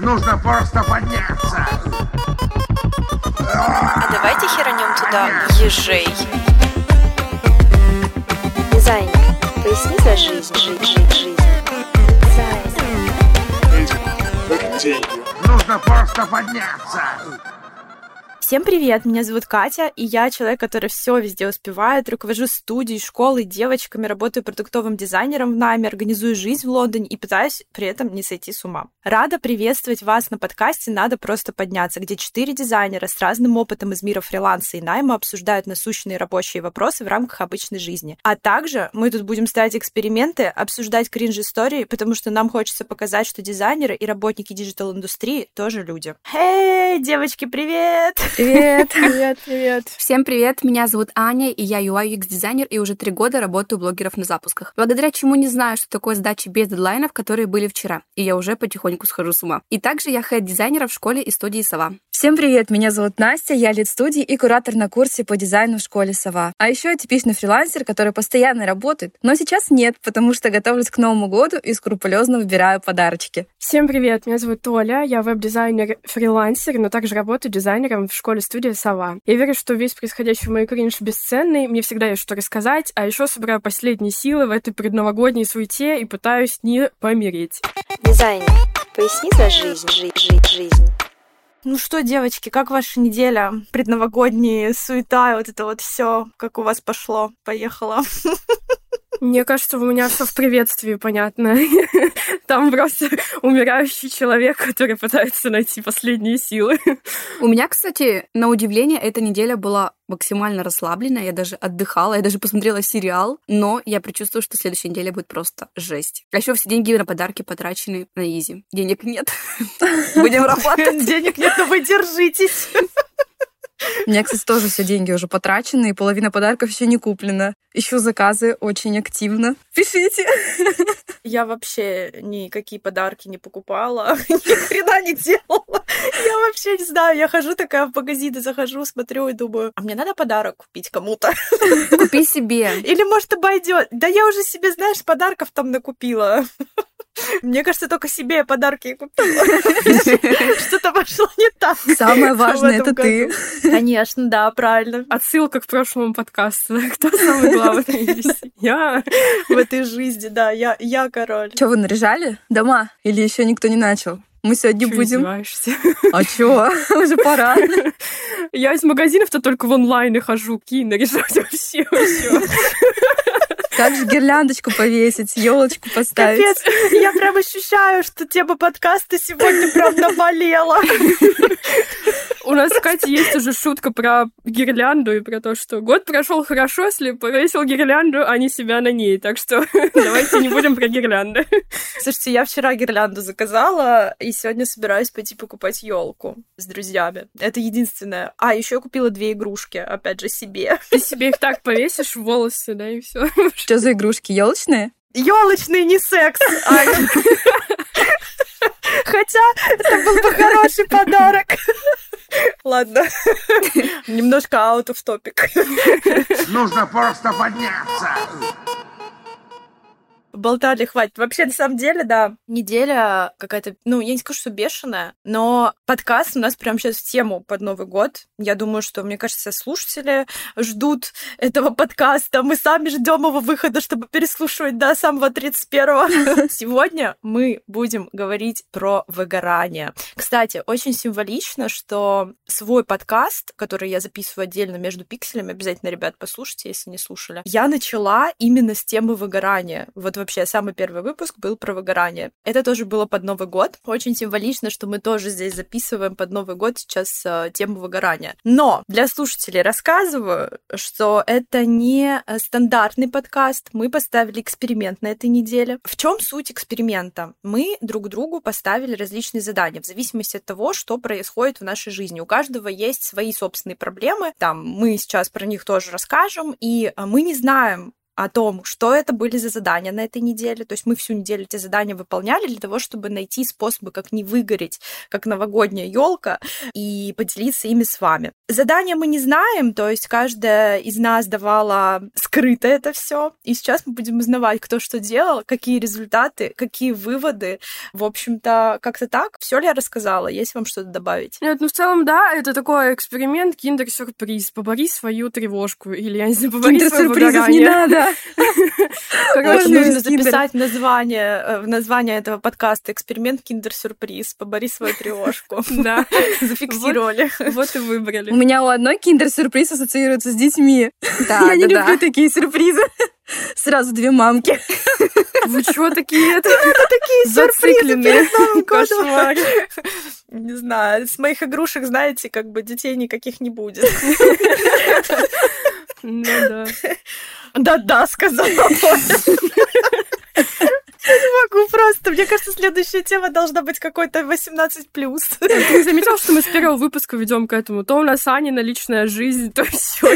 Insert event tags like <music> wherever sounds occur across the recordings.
Нужно просто подняться. А давайте херанем туда ежей. Дизайнер, поясни за жизнь, жизнь, жизнь, жизнь. Дизайн. Нужно просто подняться. Всем привет, меня зовут Катя, и я человек, который все везде успевает, руковожу студией, школой, девочками, работаю продуктовым дизайнером в найме, организую жизнь в Лондоне и пытаюсь при этом не сойти с ума. Рада приветствовать вас на подкасте «Надо просто подняться», где четыре дизайнера с разным опытом из мира фриланса и найма обсуждают насущные рабочие вопросы в рамках обычной жизни. А также мы тут будем ставить эксперименты, обсуждать кринж-истории, потому что нам хочется показать, что дизайнеры и работники digital-индустрии тоже люди. Эй, девочки, привет! Привет! <laughs> Привет, привет! Всем привет! Меня зовут Аня, и я UI UX дизайнер, и уже три года работаю блогеров на запусках. Благодаря чему не знаю, что такое сдачи без дедлайнов, которые были вчера, и я уже потихоньку схожу с ума. И также я head-дизайнер в школе и студии Сова. Всем привет, меня зовут Настя, я lead студии и куратор на курсе по дизайну в школе Сова. А еще я типичный фрилансер, который постоянно работает, но сейчас нет, потому что готовлюсь к Новому году и скрупулезно выбираю подарочки. Всем привет, меня зовут Толя, я веб-дизайнер, фрилансер, но также работаю дизайнером в школе-студии Сова. Я верю, что весь происходящий мой кринж бесценный, мне всегда есть что рассказать, а еще собираю последние силы в этой предновогодней суете и пытаюсь не помереть. Дизайнер, поясни за жизнь, жизнь, жизнь, жизнь. Ну что, девочки, как ваша неделя? Предновогодние, суета, вот это вот все, как у вас пошло, поехало. <laughs> Мне кажется, у меня все в приветствии понятно. <laughs> Там просто умирающий человек, который пытается найти последние силы. У меня, кстати, на удивление, эта неделя была максимально расслабленная. Я даже отдыхала, я даже посмотрела сериал, но я предчувствую, что следующая неделя будет просто жесть. А еще все деньги на подарки потрачены на изи. Денег нет. <laughs> Будем <laughs> работать. Денег нет, но вы держитесь. <laughs> У меня, кстати, тоже все деньги уже потрачены, и половина подарков еще не куплена. Ищу заказы очень активно. Пишите. <laughs> Я вообще никакие подарки не покупала, <laughs> ни хрена не делала. Я вообще не знаю, я хожу такая в магазины, захожу, смотрю и думаю, а мне надо подарок купить кому-то. Купи себе. Или, может, обойдет. Да я уже себе, знаешь, подарков там накупила. Мне кажется, только себе я подарки купила. Что-то пошло не так. Самое важное — это ты. Конечно, да, правильно. Отсылка к прошлому подкасту. Кто самый главный <laughs> здесь? Я. В этой жизни, да, я, я король. Что, вы наряжали дома? Или еще никто не начал? Мы сегодня Чё будем... издеваешься? А чё? <laughs> Уже пора. Я из магазинов-то только в онлайне хожу. Ки, наряжать вообще вообще. Как же гирляндочку повесить, елочку поставить? Капец, я прям ощущаю, что тема подкаста сегодня прям наболела. <laughs> У нас с Катей есть уже шутка про гирлянду и про то, что год прошел хорошо, если повесил гирлянду, а не себя на ней. Так что <laughs> давайте не будем про гирлянды. Слушайте, я вчера гирлянду заказала, и сегодня собираюсь пойти покупать елку с друзьями. Это единственное. А, еще я купила две игрушки, опять же, себе. Ты себе их так повесишь в волосы, да, и все. Что за игрушки? Елочные? Елочный не секс, Аня. <laughs> Хотя это был бы хороший подарок. Ладно. Немножко out of topic. Нужно просто подняться. Болтали, хватит. Вообще, на самом деле, да, неделя какая-то, ну, я не скажу, что бешеная, но подкаст у нас прямо сейчас в тему под Новый год. Я думаю, что, мне кажется, слушатели ждут этого подкаста. Мы сами ждем его выхода, чтобы переслушивать до самого 31-го. <laughs> Сегодня мы будем говорить про выгорание. Кстати, очень символично, что свой подкаст, который я записываю отдельно между пикселями, обязательно, ребят, послушайте, если не слушали, я начала именно с темы выгорания. Вот вообще самый первый выпуск был про выгорание. Это тоже было под Новый год. Очень символично, что мы тоже здесь записываем под Новый год сейчас э, тему выгорания. Но для слушателей рассказываю, что это не э, стандартный подкаст. Мы поставили эксперимент на этой неделе. В чем суть эксперимента? Мы друг другу поставили различные задания в зависимости от того, что происходит в нашей жизни. У каждого есть свои собственные проблемы. Там мы сейчас про них тоже расскажем, и э, мы не знаем, о том, что это были за задания на этой неделе. То есть мы всю неделю эти задания выполняли для того, чтобы найти способы, как не выгореть, как новогодняя елка, и поделиться ими с вами. Задания мы не знаем, то есть каждая из нас давала скрыто это все. И сейчас мы будем узнавать, кто что делал, какие результаты, какие выводы. В общем-то, как-то так. Все ли я рассказала? Есть вам что-то добавить? Нет, ну в целом, да, это такой эксперимент, киндер-сюрприз. Побори свою тревожку. Или, я не знаю, побори свое Киндер-сюрпризов не надо. <laughs> Короче, Ой, нужно записать название, э, в название этого подкаста «Эксперимент Киндер-сюрприз». Побори свою тревожку. <laughs> Да, <laughs> Зафиксировали. вот и У выбрали. меня у одной киндер-сюрприз ассоциируется с детьми. Да, Я не да, да. люблю такие сюрпризы. Сразу две мамки. Вы чего такие это? Такие сюрпризы перед Новым годом. Не знаю, с моих игрушек, знаете, как бы детей никаких не будет. Ну да. Да-да, сказала <laughs> Оля. Я не могу просто. Мне кажется, следующая тема должна быть какой-то 18+. Ты не заметил, что мы с первого выпуска ведем к этому? То у нас Анина личная жизнь, то все.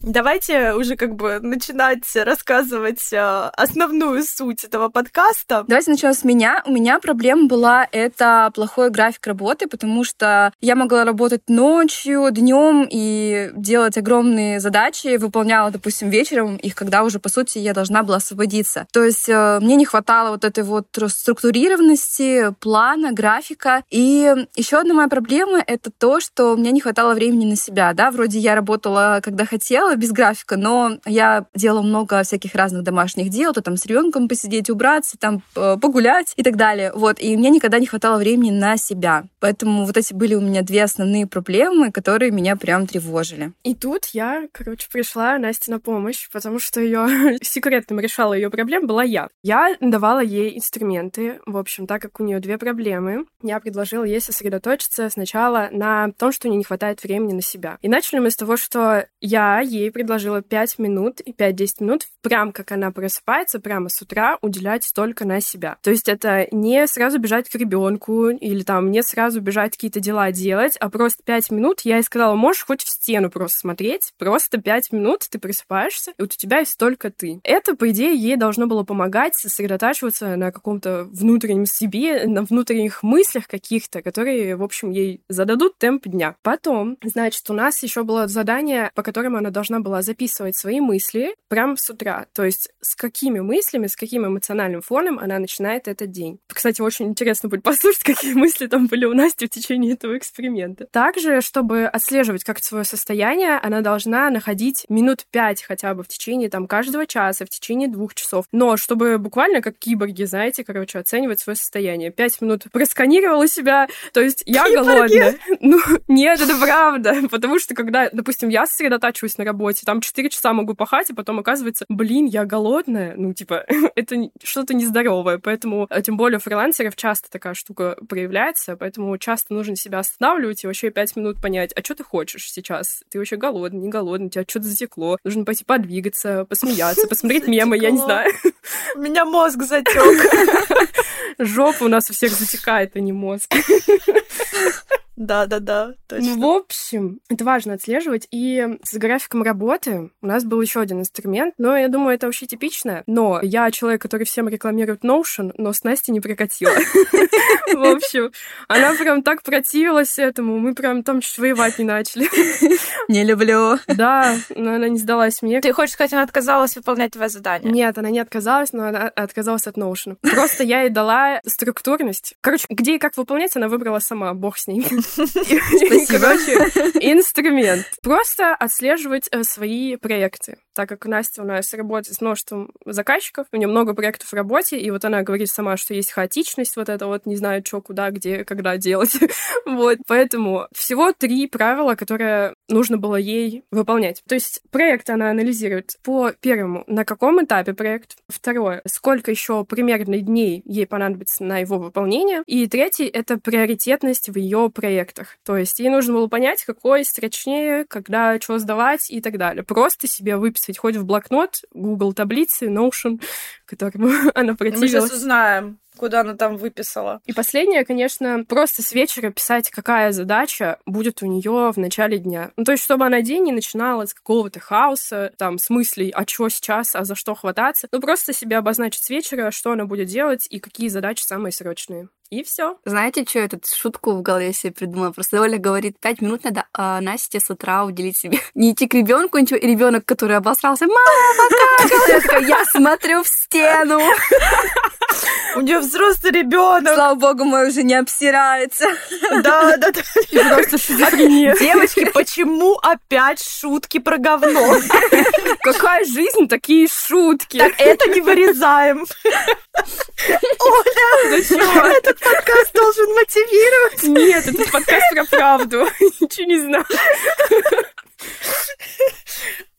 Давайте уже как бы начинать рассказывать э, основную суть этого подкаста. Давайте начнем с меня. У меня проблема была это плохой график работы, потому что я могла работать ночью, днем и делать огромные задачи, выполняла, допустим, вечером их, когда уже, по сути, я должна была освободиться. То есть э, мне не хватало вот этой вот структурированности, плана, графика. И еще одна моя проблема — это то, что мне не хватало времени на себя, да, вроде я работала, когда хотела, без графика, но я делала много всяких разных домашних дел, то там с ребенком посидеть, убраться, там э, погулять и так далее. Вот, и мне никогда не хватало времени на себя. Поэтому вот эти были у меня две основные проблемы, которые меня прям тревожили. И тут я, короче, пришла Насте на помощь, потому что ее <laughs> секретным решала ее проблем была я. Я давала ей инструменты. В общем, так как у нее две проблемы, я предложила ей сосредоточиться сначала на том, что у нее не хватает времени на себя. И начали мы с того, что я ей предложила 5 минут и 5-10 минут, прям как она просыпается, прямо с утра уделять только на себя. То есть это не сразу бежать к ребенку или там не сразу бежать какие-то дела делать, а просто 5 минут я ей сказала, можешь хоть в стену просто смотреть, просто 5 минут ты просыпаешься, и вот у тебя есть только ты. Это, по идее, ей должно было помогать сосредотачиваться на каком-то внутреннем себе, на внутренних мыслях каких-то, которые, в общем, ей зададут темп дня. Потом, значит, у нас еще было задание, по которому она должна была записывать свои мысли прямо с утра. То есть с какими мыслями, с каким эмоциональным фоном она начинает этот день. Кстати, очень интересно будет послушать, <laughs> какие мысли там были у Насти в течение этого эксперимента. Также, чтобы отслеживать как свое состояние, она должна находить минут пять хотя бы в течение там каждого часа, в течение двух часов. Но чтобы буквально как киборги, знаете, короче, оценивать свое состояние. Пять минут просканировала себя, то есть я голодная. Ну, нет, это правда. <laughs> Потому что когда, допустим, я сосредотачиваюсь на работе, там 4 часа могу пахать, а потом оказывается, блин, я голодная. Ну, типа, <laughs> это что-то нездоровое. Поэтому, а тем более у фрилансеров часто такая штука проявляется, поэтому часто нужно себя останавливать и вообще 5 минут понять, а что ты хочешь сейчас? Ты вообще голодный, не голодный, у тебя что-то затекло. Нужно пойти подвигаться, посмеяться, посмотреть мемы, я не знаю. У меня мозг затек. <laughs> Жопа у нас у всех затекает, а не мозг. Да-да-да, точно. Ну, в общем, это важно отслеживать. И с графиком работы у нас был еще один инструмент, но я думаю, это вообще типично. Но я человек, который всем рекламирует Notion, но с Настей не прокатила. <laughs> В общем, она прям так противилась этому, мы прям там чуть воевать не начали. <laughs> Не люблю. Да, но она не сдалась мне. Ты хочешь сказать, она отказалась выполнять твое задание? Нет, она не отказалась, но она отказалась от Notion. Просто я ей дала структурность. Короче, где и как выполнять, она выбрала сама, бог с ней. Короче, инструмент. Просто отслеживать э, свои проекты. Так как Настя у нас работает с множеством заказчиков, у нее много проектов в работе, и вот она говорит сама, что есть хаотичность, вот это вот не знаю, что, куда, где, когда делать. <laughs> вот, поэтому всего три правила, которые нужно было ей выполнять. То есть проект она анализирует по первому, на каком этапе проект, второе, сколько еще примерно дней ей понадобится на его выполнение, и третий — это приоритетность в ее проектах. То есть ей нужно было понять, какой срочнее, когда что сдавать и так далее. Просто себе выписать хоть в блокнот, Google таблицы, Notion, <laughs> которому <laughs> она Мы сейчас противилась. узнаем, куда она там выписала. И последнее, конечно, просто с вечера писать, какая задача будет у нее в начале дня. Ну, то есть, чтобы она день не начинала с какого-то хаоса, там, с мыслей, а что сейчас, а за что хвататься. Ну, просто себе обозначить с вечера, что она будет делать и какие задачи самые срочные. И все. Знаете, что я тут шутку в голове себе придумала? Просто Оля говорит, пять минут надо а Насте с утра уделить себе. <laughs> Не идти к ребенку, ничего. И ребенок, который обосрался, мама, покакала. Я такая, я смотрю в стену. У нее взрослый ребенок. Слава богу, мой уже не обсирается. Да, да, да. Просто шизофрения. Девочки, почему опять шутки про говно? Какая жизнь, такие шутки. Так это не вырезаем. Оля, этот подкаст должен мотивировать. Нет, этот подкаст про правду. <laughs> Ничего не знаю.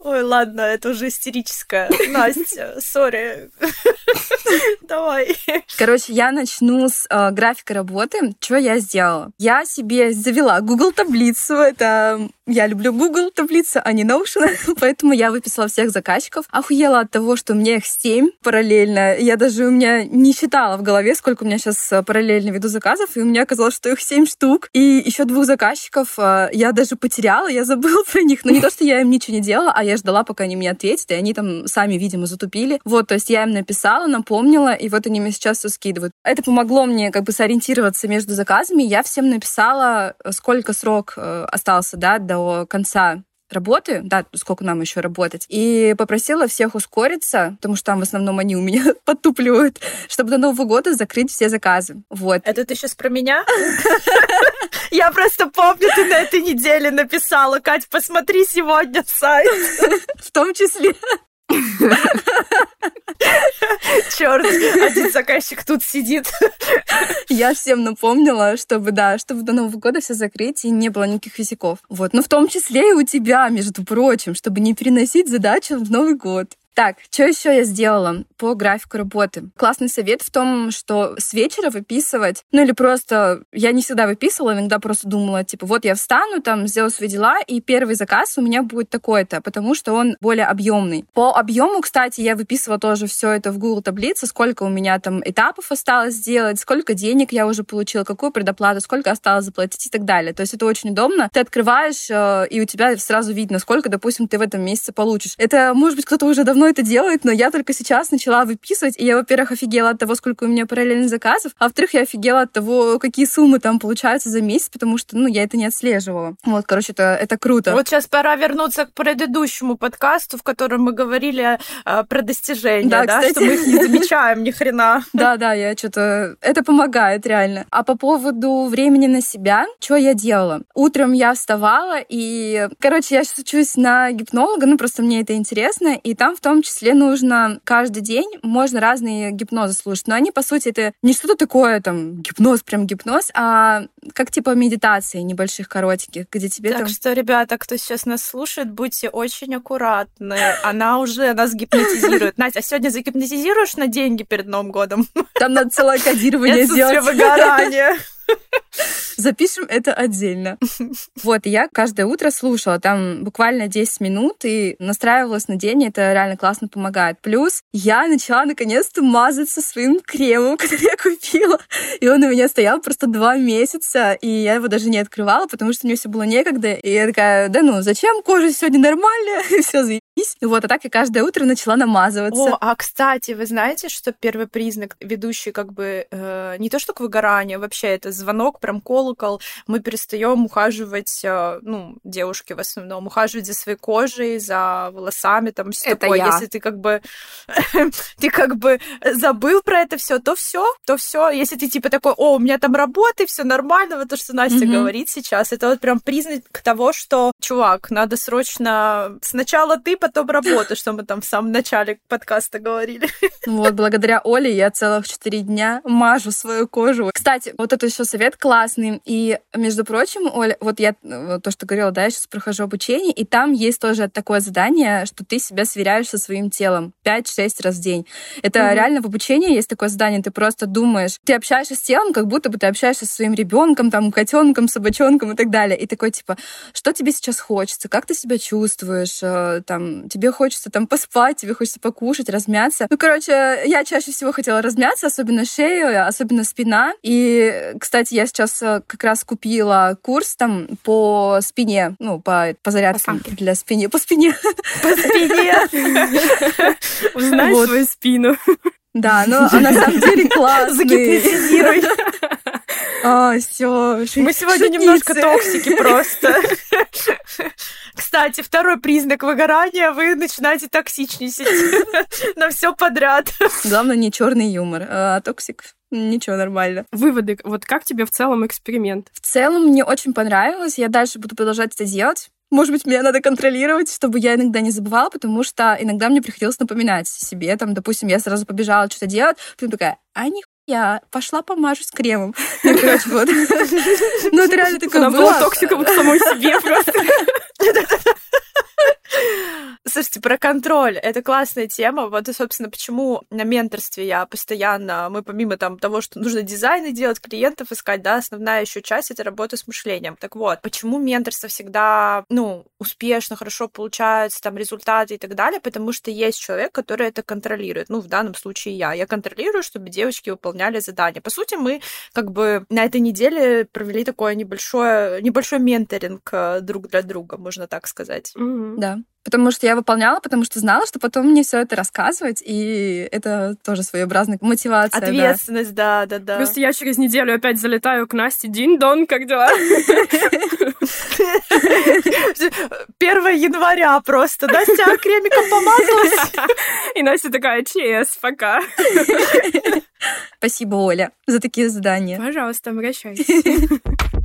Ой, ладно, это уже истерическая. <laughs> Настя, сори. <laughs> Давай. Короче, я начну с э, графика работы. Что я сделала? Я себе завела Google таблицу. Это я люблю Google таблицы, а не Notion, <laughs> поэтому я выписала всех заказчиков. Охуела от того, что у меня их семь параллельно. Я даже у меня не считала в голове, сколько у меня сейчас параллельно веду заказов, и у меня оказалось, что их семь штук. И еще двух заказчиков э, я даже потеряла, я забыла про них. Но не то, что я им ничего не делала, а я ждала, пока они мне ответят, и они там сами, видимо, затупили. Вот, то есть я им написала, напомнила, и вот они мне сейчас все скидывают. Это помогло мне как бы сориентироваться между заказами. Я всем написала, сколько срок э, остался, да, до конца работы, да, сколько нам еще работать, и попросила всех ускориться, потому что там в основном они у меня <laughs> подтупливают, чтобы до Нового года закрыть все заказы. Вот. Это ты сейчас про меня? <laughs> Я просто помню, ты на этой неделе написала, Кать, посмотри сегодня сайт. <laughs> В том числе. Черт, один заказчик тут сидит. Я всем напомнила, чтобы, да, чтобы до Нового года все закрыть и не было никаких висяков. Вот, но в том числе и у тебя, между прочим, чтобы не переносить задачу в Новый год. Так, что еще я сделала по графику работы? Классный совет в том, что с вечера выписывать, ну или просто, я не всегда выписывала, иногда просто думала, типа, вот я встану, там, сделаю свои дела, и первый заказ у меня будет такой-то, потому что он более объемный. По объему, кстати, я выписывала тоже все это в Google таблице, сколько у меня там этапов осталось сделать, сколько денег я уже получила, какую предоплату, сколько осталось заплатить и так далее. То есть это очень удобно. Ты открываешь, э, и у тебя сразу видно, сколько, допустим, ты в этом месяце получишь. Это, может быть, кто-то уже давно это делает, но я только сейчас начала выписывать, и я, во-первых, офигела от того, сколько у меня параллельных заказов, а во-вторых, я офигела от того, какие суммы там получаются за месяц, потому что, ну, я это не отслеживала. Вот, короче, это, это круто. Вот сейчас пора вернуться к предыдущему подкасту, в котором мы говорили э, про достижения, Да, да, кстати. что мы их не замечаем ни хрена. <laughs> Да, да, я что-то... Это помогает, реально. А по поводу времени на себя, что я делала? Утром я вставала, и, короче, я сейчас учусь на гипнолога, ну, просто мне это интересно, и там в том числе нужно каждый день, можно разные гипнозы слушать, но они, по сути, это не что-то такое, там, гипноз, прям гипноз, а как типа медитации небольших, коротеньких, где тебе Так там... что, ребята, кто сейчас нас слушает, будьте очень аккуратны. Она уже нас гипнотизирует. Настя, а сегодня загипнотизируешь на деньги перед Новым годом? Там надо целое кодирование сделать. выгорания. Запишем это отдельно. <laughs> Вот, и я каждое утро слушала, там буквально 10 минут, и настраивалась на день, и это реально классно помогает. Плюс я начала наконец-то мазаться своим кремом, <laughs> который я купила. И он у меня стоял просто два месяца, и я его даже не открывала, потому что мне все было некогда. И я такая, да ну, зачем? Кожа сегодня нормальная, <laughs> все заебись. И вот, а так я каждое утро начала намазываться. О, а кстати, вы знаете, что первый признак ведущий как бы э, не то что к выгоранию, вообще это звонок, прям колокол. Мы перестаем ухаживать, э, ну, девушки в основном, ухаживать за своей кожей, за волосами, там все Это такое. я. Если ты как бы <laughs> ты как бы забыл про это все, то все, то все. Если ты типа такой, о, у меня там работы, все нормально, вот то, что Настя Мгм. говорит сейчас, это вот прям признак того, что, чувак, надо срочно сначала ты, потом работа, что мы там в самом начале подкаста говорили. <laughs> Вот, благодаря Оле я целых четыре дня мажу свою кожу. Кстати, вот это еще совет классный. И, между прочим, Оля, вот я э, то, что говорила, да, я сейчас прохожу обучение, и там есть тоже такое задание, что ты себя сверяешь со своим телом 5-6 раз в день. Это угу. реально в обучении есть такое задание, ты просто думаешь, ты общаешься с телом, как будто бы ты общаешься со своим ребенком, там, котенком, собачонком и так далее. И такой, типа, что тебе сейчас хочется, как ты себя чувствуешь, э, там, тебе хочется там поспать, тебе хочется покушать, размяться. Ну, короче, я чаще всего хотела размяться, особенно шею, особенно спина. И, кстати, я сейчас э, как раз купила курс там по спине, ну, по, по зарядкам по для спине, по спине. По спине. <laughs> Узнай свою спину. Да, но а на самом деле классный. Загипнотизируй. А, все. Мы сегодня немножко токсики <laughs> просто. Кстати, второй признак выгорания, вы начинаете токсичничать <laughs> на все подряд. Главное, не черный юмор, а токсик. Ничего, нормально. Выводы. Вот как тебе в целом эксперимент? В целом мне очень понравилось. Я дальше буду продолжать это делать. Может быть, меня надо контролировать, чтобы я иногда не забывала, потому что иногда мне приходилось напоминать себе. Там, допустим, я сразу побежала что-то делать, потом такая, а я пошла помажусь кремом. Ну, короче, вот. Ну, это реально такое Она была токсиком к самой себе просто. <laughs> Слушайте, про контроль. Это классная тема. Вот и, собственно, почему на менторстве я постоянно, мы помимо там того, что нужно дизайны делать, клиентов искать, да, основная еще часть — это работа с мышлением. Так вот, почему менторство всегда, ну, успешно, хорошо получается, там, результаты и так далее? Потому что есть человек, который это контролирует. Ну, в данном случае я. Я контролирую, чтобы девочки выполняли задания. По сути, мы как бы на этой неделе провели такое небольшое, небольшой менторинг э, друг для друга, можно так сказать. Mm-hmm. Да. Потому что я выполняла, потому что знала, что потом мне все это рассказывать, и это тоже своеобразная мотивация. Ответственность, да, да, да. Просто я через неделю опять залетаю к Насте. Дин-дон, как дела? <laughs> 1 января просто. Настя кремиком помазалась. И Настя такая, чес, пока. Спасибо, Оля, за такие задания. Пожалуйста, обращайтесь. <laughs>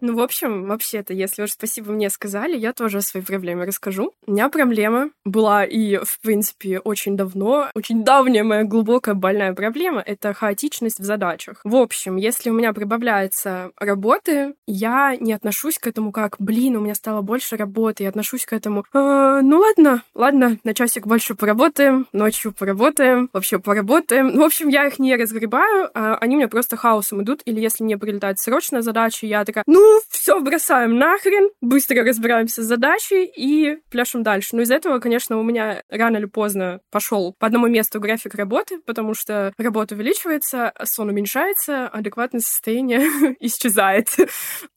Ну, в общем, вообще-то, если уж спасибо мне сказали, я тоже о своей проблеме расскажу. У меня проблема была и, в принципе, очень давно, очень давняя моя глубокая больная проблема — это хаотичность в задачах. В общем, если у меня прибавляется работы, я не отношусь к этому как, блин, у меня стало больше работы, я отношусь к этому, э, ну ладно, ладно, на часик больше поработаем, ночью поработаем, вообще поработаем. Ну, в общем, я их не разгребаю, а они мне просто хаосом идут, или если мне прилетает срочная задача, я такая, ну, все бросаем нахрен, быстро разбираемся с задачей и пляшем дальше. Но из-за этого, конечно, у меня рано или поздно пошел по одному месту график работы, потому что работа увеличивается, сон уменьшается, адекватное состояние <laughs> исчезает.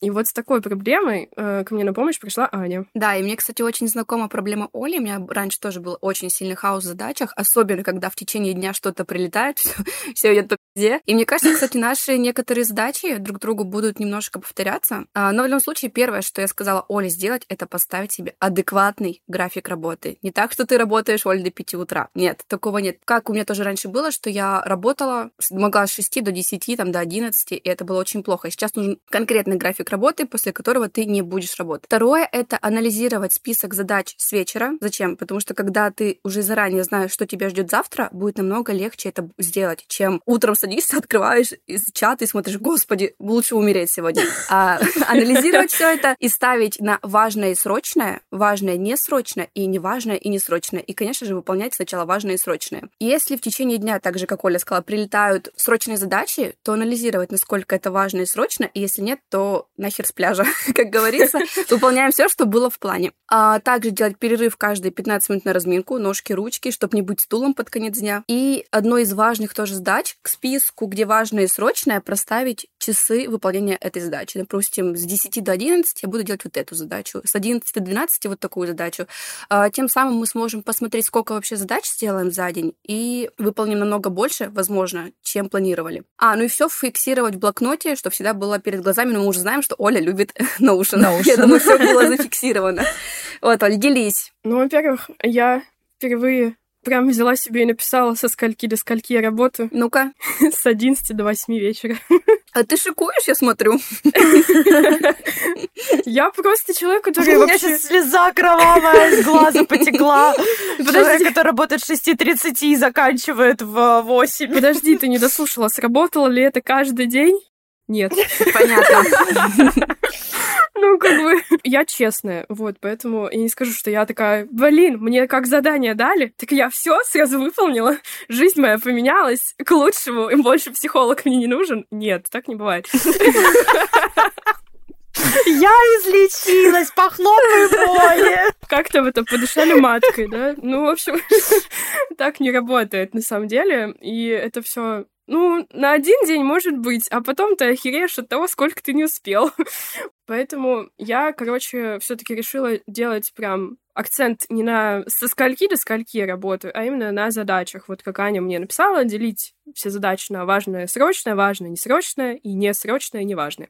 И вот с такой проблемой э, ко мне на помощь пришла Аня. Да, и мне, кстати, очень знакома проблема Оли. У меня раньше тоже был очень сильный хаос в задачах, особенно когда в течение дня что-то прилетает, <laughs> все идет по пизде. И мне кажется, кстати, наши некоторые задачи друг другу будут немножко повторяться, а, но в любом случае, первое, что я сказала Оле сделать, это поставить себе адекватный график работы. Не так, что ты работаешь, Оль, до 5 утра. Нет, такого нет. Как у меня тоже раньше было, что я работала, могла с 6 до 10, там, до 11, и это было очень плохо. Сейчас нужен конкретный график работы, после которого ты не будешь работать. Второе — это анализировать список задач с вечера. Зачем? Потому что когда ты уже заранее знаешь, что тебя ждет завтра, будет намного легче это сделать, чем утром садишься, <laughs> открываешь из чата и смотришь, господи, лучше умереть сегодня. А <laughs> <laughs> анализировать все это и ставить на важное и срочное, важное не срочно и неважное и не срочное. И, конечно же, выполнять сначала важное и срочное. Если в течение дня, так же, как Оля сказала, прилетают срочные задачи, то анализировать, насколько это важно и срочно, и если нет, то нахер с пляжа, <laughs> как говорится. <laughs> Выполняем все, что было в плане. А также делать перерыв каждые 15 минут на разминку, ножки, ручки, чтобы не быть стулом под конец дня. И одной из важных тоже задач к списку, где важное и срочное, проставить часы выполнения этой задачи. Допустим, с 10 до 11 я буду делать вот эту задачу, с 11 до 12 вот такую задачу. А, тем самым мы сможем посмотреть, сколько вообще задач сделаем за день, и выполним намного больше, возможно, чем планировали. А, ну и все фиксировать в блокноте, что всегда было перед глазами, но мы уже знаем, что Оля любит <laughs> науши. Я думаю, все было зафиксировано. Вот, Оль, делись. Ну, во-первых, я впервые Прям взяла себе и написала, со скольки до скольки я работаю. Ну-ка. <laughs> С 11 до 8 вечера. А ты шикуешь, я смотрю. <laughs> Я просто человек, который У меня сейчас слеза кровавая из глаза потекла. <laughs> Человек, который работает с 6.30 и заканчивает в 8. Подожди, ты не дослушала. Сработало ли это каждый день? нет. Понятно. Ну, как бы, <laughs> я честная, вот, поэтому я не скажу, что я такая, блин, мне как задание дали, так я все сразу выполнила, <laughs> жизнь моя поменялась к лучшему, и больше психолог мне не нужен. Нет, так не бывает. <laughs> Я излечилась, похлопай боли. Как там это, подышали маткой, да? Ну, в общем, <laughs> так не работает на самом деле, и это все ну, на один день может быть, а потом ты охереешь от того, сколько ты не успел. <laughs> Поэтому я, короче, все-таки решила делать прям акцент не на со скольки до скольки работаю, а именно на задачах. Вот как Аня мне написала, делить все задачи на важное, срочное, важное, несрочное и несрочное, неважное.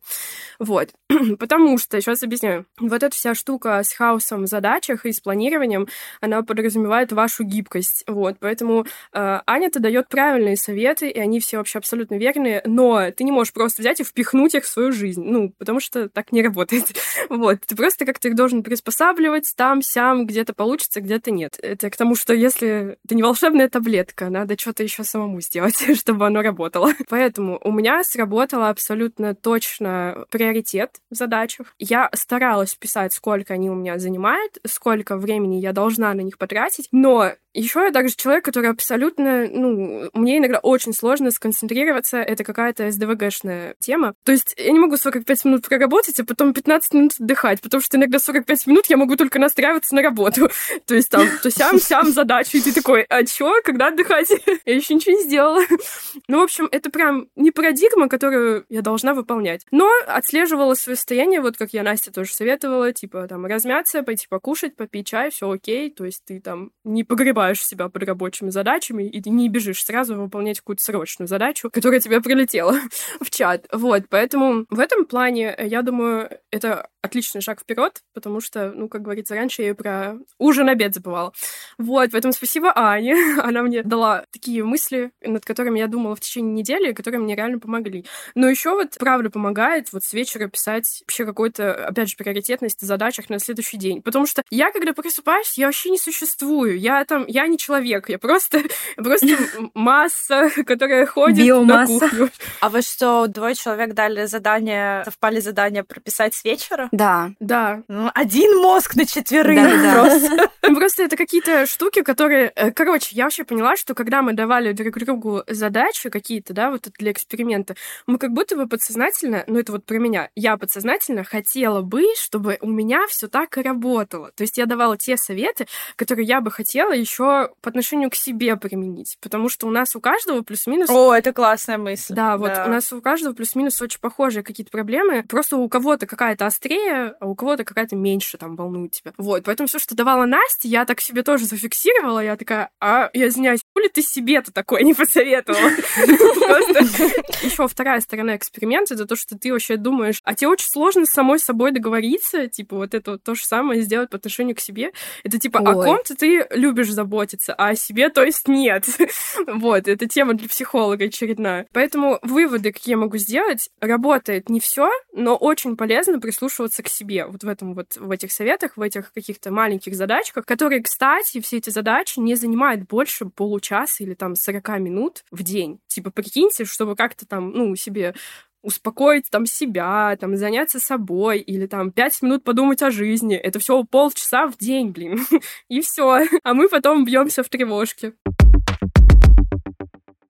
Вот. <clears throat> Потому что, сейчас объясню, вот эта вся штука с хаосом в задачах и с планированием, она подразумевает вашу гибкость. Вот. Поэтому э, Аня-то дает правильные советы, и они все вообще абсолютно верные, но ты не можешь просто взять и впихнуть их в свою жизнь. Ну, потому что так не работает. <laughs> вот. Ты просто как-то их должен приспосабливать там, сям, где-то получится, где-то нет. Это к тому, что если это не волшебная таблетка, надо что-то еще самому сделать <laughs> чтобы оно работало. Поэтому у меня сработало абсолютно точно приоритет в задачах. Я старалась писать, сколько они у меня занимают, сколько времени я должна на них потратить, но еще я также человек, который абсолютно, ну, мне иногда очень сложно сконцентрироваться, это какая-то СДВГшная тема. То есть я не могу 45 минут проработать, а потом 15 минут отдыхать, потому что иногда 45 минут я могу только настраиваться на работу. <laughs> То есть там, то сям, сям задачу, и ты такой, а чё, когда отдыхать? <laughs> я еще ничего не сделала. <laughs> ну, в общем, это прям не парадигма, которую я должна выполнять. Но отслеживала свое состояние, вот как я Настя тоже советовала, типа там размяться, пойти покушать, попить чай, все окей, то есть ты там не погребаешь себя под рабочими задачами и не бежишь сразу выполнять какую-то срочную задачу, которая тебе прилетела <laughs> в чат. Вот, поэтому в этом плане, я думаю, это отличный шаг вперед, потому что, ну, как говорится, раньше я про ужин, обед забывала. Вот, поэтому спасибо Ане. <laughs> Она мне дала такие мысли, над которыми я думала в течение недели, которые мне реально помогли. Но еще вот, правда, помогает вот с вечера писать вообще какой-то, опять же, приоритетность в задачах на следующий день. Потому что я, когда просыпаюсь, я вообще не существую. Я там, я не человек, я просто, <laughs> просто <laughs> масса, которая ходит Биомасса. на кухню. А вы что, двое человек дали задание, совпали задание прописать с вечера? Да. Да. Ну, один мозг на четверых да, просто. Да. Просто это какие-то штуки, которые... Э, короче, я вообще поняла, что когда мы давали друг другу задачи какие-то, да, вот для эксперимента, мы как будто бы подсознательно, ну это вот про меня, я подсознательно хотела бы, чтобы у меня все так и работало. То есть я давала те советы, которые я бы хотела еще по отношению к себе применить, потому что у нас у каждого плюс-минус... О, это классная мысль. Да, вот да. у нас у каждого плюс-минус очень похожие какие-то проблемы. Просто у кого-то какая-то острее, а у кого-то какая-то меньше там волнует тебя. Вот, поэтому все, что давала Настя, я так себе тоже зафиксировала, я такая, а, я извиняюсь, хули ты себе-то такое не посоветовала? <laughs> <laughs> Еще вторая сторона эксперимента, это то, что ты вообще думаешь, а тебе очень сложно с самой собой договориться, типа вот это то же самое сделать по отношению к себе. Это типа, о ком-то ты любишь заботиться, а о себе, то есть нет. <laughs> Вот, это тема для психолога очередная. Поэтому выводы, какие я могу сделать, работает не все, но очень полезно прислушиваться прислушиваться к себе вот в этом вот, в этих советах, в этих каких-то маленьких задачках, которые, кстати, все эти задачи не занимают больше получаса или там 40 минут в день. Типа, прикиньте, чтобы как-то там, ну, себе успокоить там себя, там заняться собой или там пять минут подумать о жизни. Это все полчаса в день, блин. <laughs> И все. А мы потом бьемся в тревожке.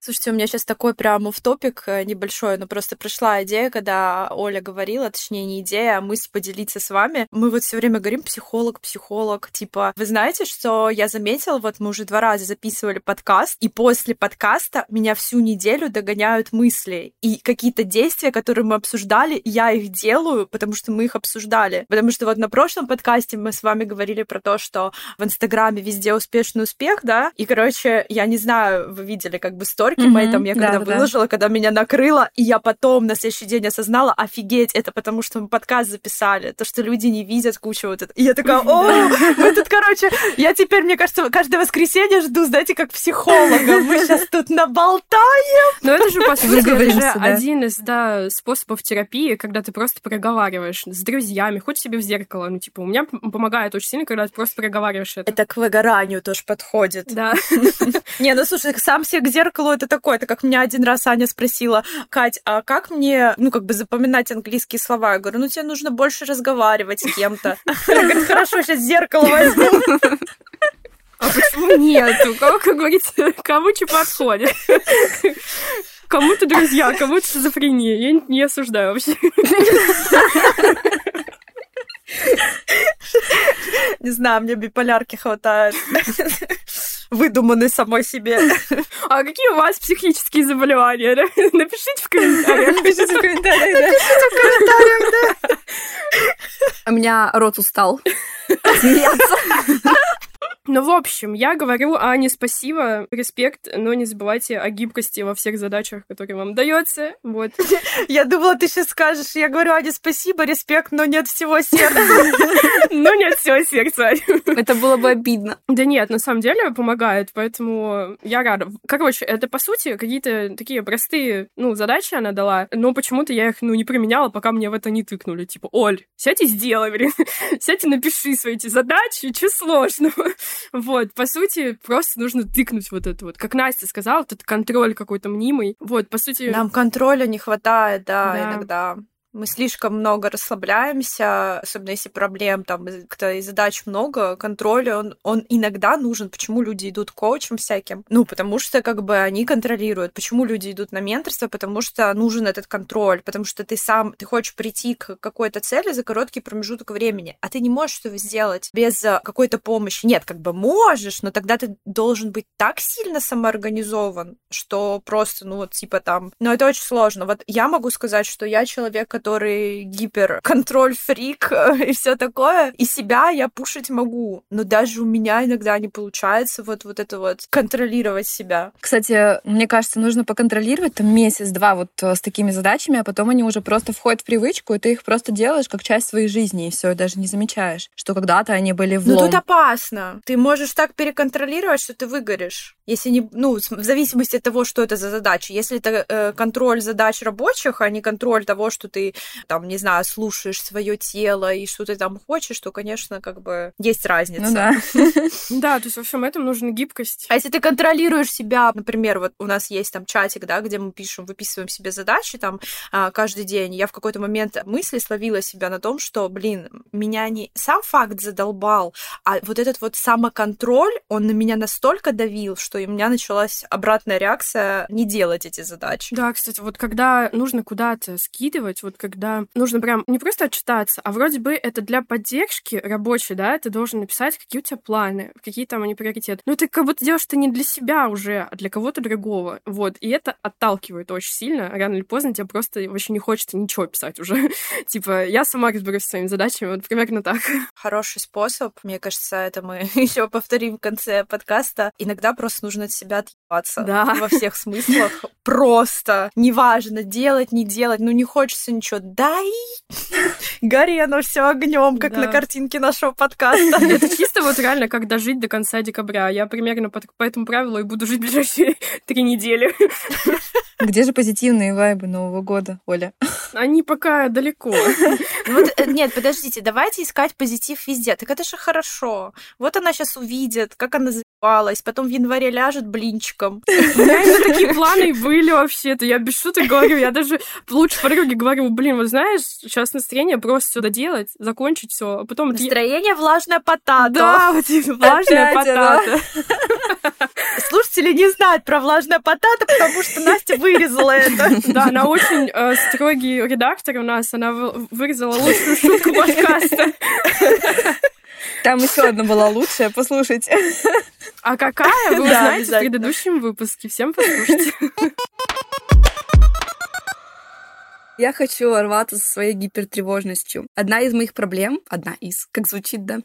Слушайте, у меня сейчас такой прям в топик э, небольшой, но просто пришла идея, когда Оля говорила, точнее не идея, а мысль поделиться с вами. Мы вот все время говорим психолог, психолог. Типа, вы знаете, что я заметила, вот мы уже два раза записывали подкаст, и после подкаста меня всю неделю догоняют мысли. И какие-то действия, которые мы обсуждали, я их делаю, потому что мы их обсуждали. Потому что вот на прошлом подкасте мы с вами говорили про то, что в Инстаграме везде успешный успех, да, и, короче, я не знаю, вы видели как бы стори сторки mm-hmm. там я когда да, выложила, да. когда меня накрыло, и я потом на следующий день осознала, офигеть, это потому что мы подкаст записали, то, что люди не видят кучу вот это. И я такая, о, мы тут, короче, я теперь, мне кажется, каждое воскресенье жду, знаете, как психолога, мы сейчас тут наболтаем. Ну это же, по сути, это же один из, да, способов терапии, когда ты просто проговариваешь с друзьями, хоть себе в зеркало, ну, типа, у меня помогает очень сильно, когда ты просто проговариваешь это. Это к выгоранию тоже подходит. Да. <laughs> Не, ну, слушай, сам себе к зеркалу, это такое. Это как меня один раз Аня спросила, Кать, а как мне, ну, как бы запоминать английские слова? Я говорю, ну, тебе нужно больше разговаривать с кем-то. Она говорит, хорошо, сейчас зеркало возьму. А почему нет? У кого, как говорится, кому что подходит? Кому-то друзья, кому-то шизофрения. Я не осуждаю вообще. Не знаю, мне биполярки хватает. Выдуманной самой себе. <laughs> А какие у вас психические заболевания? <laughs> Напишите в комментариях. <laughs> Напишите в комментариях, да. Напишите в комментариях, да. У меня рот устал смеяться. Ну, в общем, я говорю Ане спасибо, респект, но не забывайте о гибкости во всех задачах, которые вам дается. Вот. <laughs> Я думала, ты сейчас скажешь, я говорю Ане спасибо, респект, но нет всего сердца. <laughs> Но нет всего сердца. <laughs> Это было бы обидно. Да нет, на самом деле помогает, поэтому я рада. Короче, это, по сути, какие-то такие простые, ну, задачи она дала, но почему-то я их, ну, не применяла, пока мне в это не тыкнули. Типа, Оль, сядь и сделай, блин. Сядь и напиши свои эти задачи, что сложного. Вот, по сути, просто нужно тыкнуть вот это вот. Как Настя сказала, вот этот контроль какой-то мнимый. Вот, по сути... Нам контроля не хватает, да, Да. иногда. Мы слишком много расслабляемся, особенно если проблем там и- задач много, контроль, он, он иногда нужен. Почему люди идут к коучам всяким? Ну, потому что как бы они контролируют. Почему люди идут на менторство? Потому что нужен этот контроль, потому что ты сам, ты хочешь прийти к какой-то цели за короткий промежуток времени, а ты не можешь этого сделать без э, какой-то помощи. Нет, как бы можешь, но тогда ты должен быть так сильно самоорганизован, что просто, ну, вот, типа там... Но это очень сложно. Вот я могу сказать, что я человек, который гиперконтроль фрик и все такое, и себя я пушить могу, но даже у меня иногда не получается вот, вот это вот контролировать себя. Кстати, мне кажется, нужно поконтролировать там месяц-два вот э, с такими задачами, а потом они уже просто входят в привычку, и ты их просто делаешь как часть своей жизни, и все, даже не замечаешь, что когда-то они были Ну влом. тут опасно. Ты можешь так переконтролировать, что ты выгоришь. Если не, ну, в зависимости от того, что это за задача. Если это э, контроль задач рабочих, а не контроль того, что ты, там, не знаю, слушаешь свое тело и что ты там хочешь, то, конечно, как бы есть разница. Ну да. <laughs> Да, то есть во всем этом нужна гибкость. А если ты контролируешь себя, например, вот у нас есть там чатик, да, где мы пишем, выписываем себе задачи там а, каждый день, я в какой-то момент мысли словила себя на том, что, блин, меня не сам факт задолбал, а вот этот вот самоконтроль, он на меня настолько давил, что у меня началась обратная реакция не делать эти задачи. Да, кстати, вот когда нужно куда-то скидывать, вот когда нужно прям не просто отчитаться, а вроде бы это для поддержки рабочей, да, ты должен написать, какие у тебя планы, какие там они приоритеты. Но ты как будто делаешь это не для себя уже, а для кого-то другого. Вот, и это отталкивает очень сильно. Рано или поздно тебе просто вообще не хочется ничего писать уже. <laughs> типа, я сама разберусь со своими задачами, вот примерно так. Хороший способ, мне кажется, это мы <laughs> еще повторим в конце подкаста. Иногда просто нужно от себя отъебаться Да. во всех смыслах. Просто неважно, делать, не делать, ну не хочется ничего. Дай гори оно все огнем, как Да. на картинке нашего подкаста. <laughs> Это чисто вот реально как дожить до конца декабря. Я примерно по, по этому правилу и буду жить ближайшие <laughs> три недели. <laughs> Где же позитивные вайбы Нового года, Оля? Они пока далеко. Вот, э, нет, подождите, давайте искать позитив везде. Так это же хорошо. Вот она сейчас увидит, как она заебалась, потом в январе ляжет блинчиком. У меня именно такие планы были вообще-то. Я без шуток говорю, я даже лучше подруге говорю, блин, вот знаешь, сейчас настроение просто все доделать, закончить все, а потом... Настроение влажная потата. Да, вот типа, влажная потата. Слушатели не знают про влажное потата, потому что Настя вырезала это. Да, она очень э, строгий редактор у нас, она вы- вырезала лучшую шутку подкаста. Там еще одна была лучшая, послушайте. А какая, вы Да, узнаете в предыдущем выпуске. Всем послушайте. Я хочу рваться со своей гипертревожностью. Одна из моих проблем, одна из, как звучит, да,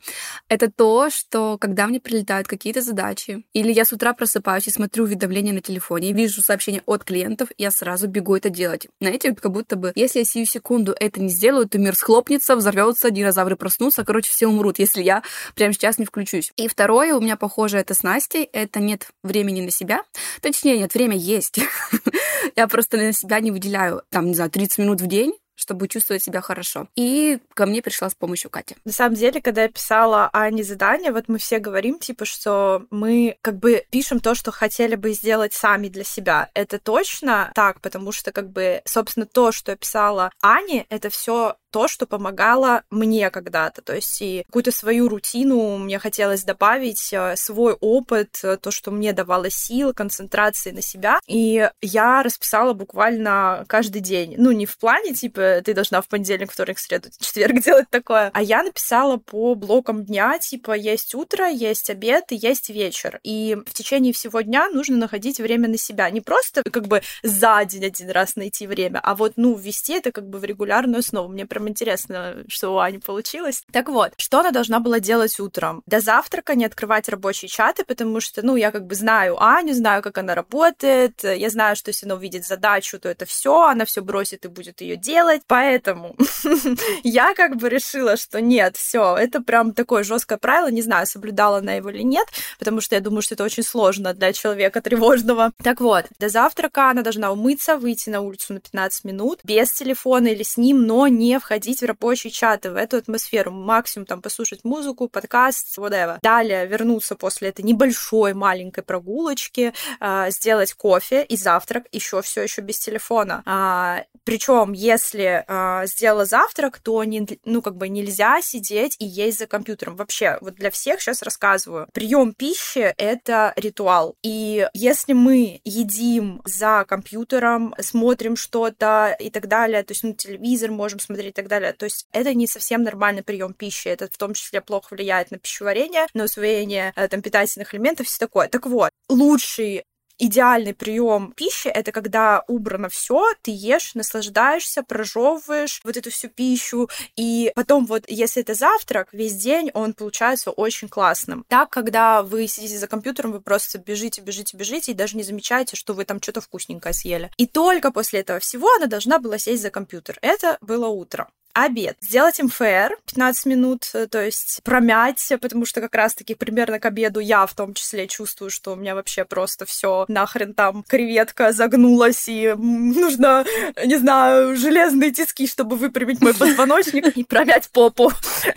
это то, что когда мне прилетают какие-то задачи, или я с утра просыпаюсь и смотрю уведомления на телефоне, и вижу сообщения от клиентов, я сразу бегу это делать. Знаете, как будто бы, если я сию секунду это не сделаю, то мир схлопнется, взорвется, динозавры проснутся, короче, все умрут, если я прямо сейчас не включусь. И второе, у меня похоже это с Настей, это нет времени на себя. Точнее, нет, время есть. <laughs> Я просто на себя не выделяю, там, не знаю, 30 минут в день, чтобы чувствовать себя хорошо. И ко мне пришла с помощью Катя. На самом деле, когда я писала Ане задание, вот мы все говорим, типа, что мы как бы пишем то, что хотели бы сделать сами для себя. Это точно так, потому что, как бы, собственно, то, что я писала Ане, это все то, что помогало мне когда-то. То есть и какую-то свою рутину мне хотелось добавить, э, свой опыт, э, то, что мне давало сил, концентрации на себя. И я расписала буквально каждый день. Ну, не в плане, типа, ты должна в понедельник, вторник, среду, <laughs> четверг делать такое. А я написала по блокам дня, типа, есть утро, есть обед и есть вечер. И в течение всего дня нужно находить время на себя. Не просто как бы за день один раз найти время, а вот, ну, ввести это как бы в регулярную основу. Мне интересно, что у Ани получилось. Так вот, что она должна была делать утром? До завтрака не открывать рабочие чаты, потому что, ну, я как бы знаю Аню, знаю, как она работает, я знаю, что если она увидит задачу, то это все, она все бросит и будет ее делать. Поэтому <laughs> я как бы решила, что нет, все, это прям такое жесткое правило, не знаю, соблюдала она его или нет, потому что я думаю, что это очень сложно для человека тревожного. Так вот, до завтрака она должна умыться, выйти на улицу на 15 минут без телефона или с ним, но не в входить в рабочие чаты, в эту атмосферу, максимум там послушать музыку, подкаст, whatever. Далее вернуться после этой небольшой маленькой прогулочки, э, сделать кофе и завтрак, еще все еще без телефона. А, причем, если э, сделала завтрак, то не, ну как бы нельзя сидеть и есть за компьютером. Вообще, вот для всех сейчас рассказываю. Прием пищи это ритуал. И если мы едим за компьютером, смотрим что-то и так далее, то есть ну, телевизор можем смотреть так далее. То есть это не совсем нормальный прием пищи. Это в том числе плохо влияет на пищеварение, на усвоение э, там, питательных элементов, все такое. Так вот, лучший идеальный прием пищи это когда убрано все, ты ешь, наслаждаешься, прожевываешь вот эту всю пищу, и потом вот, если это завтрак, весь день он получается очень классным. Так, когда вы сидите за компьютером, вы просто бежите, бежите, бежите, и даже не замечаете, что вы там что-то вкусненькое съели. И только после этого всего она должна была сесть за компьютер. Это было утро обед. Сделать МФР 15 минут, э, то есть промять, потому что как раз-таки примерно к обеду я в том числе чувствую, что у меня вообще просто все нахрен там креветка загнулась, и нужно, не знаю, железные тиски, чтобы выпрямить мой позвоночник и промять попу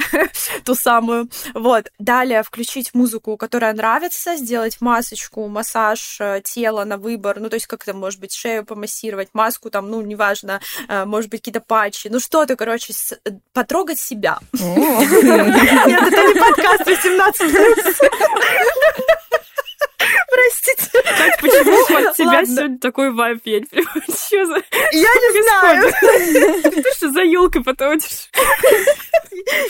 <laughs> ту самую. Вот. Далее включить музыку, которая нравится, сделать масочку, массаж э, тела на выбор, ну, то есть как-то, может быть, шею помассировать, маску там, ну, неважно, э, может быть, какие-то патчи, ну, что-то, короче, короче, э, потрогать себя. <laughs> Нет, это не подкаст 18 <laughs> Простите. Кать, почему <laughs> от тебя сегодня такой вайп? Понимаю, <laughs> что за... Я не знаю. <laughs> Ты что, за елкой поточишь?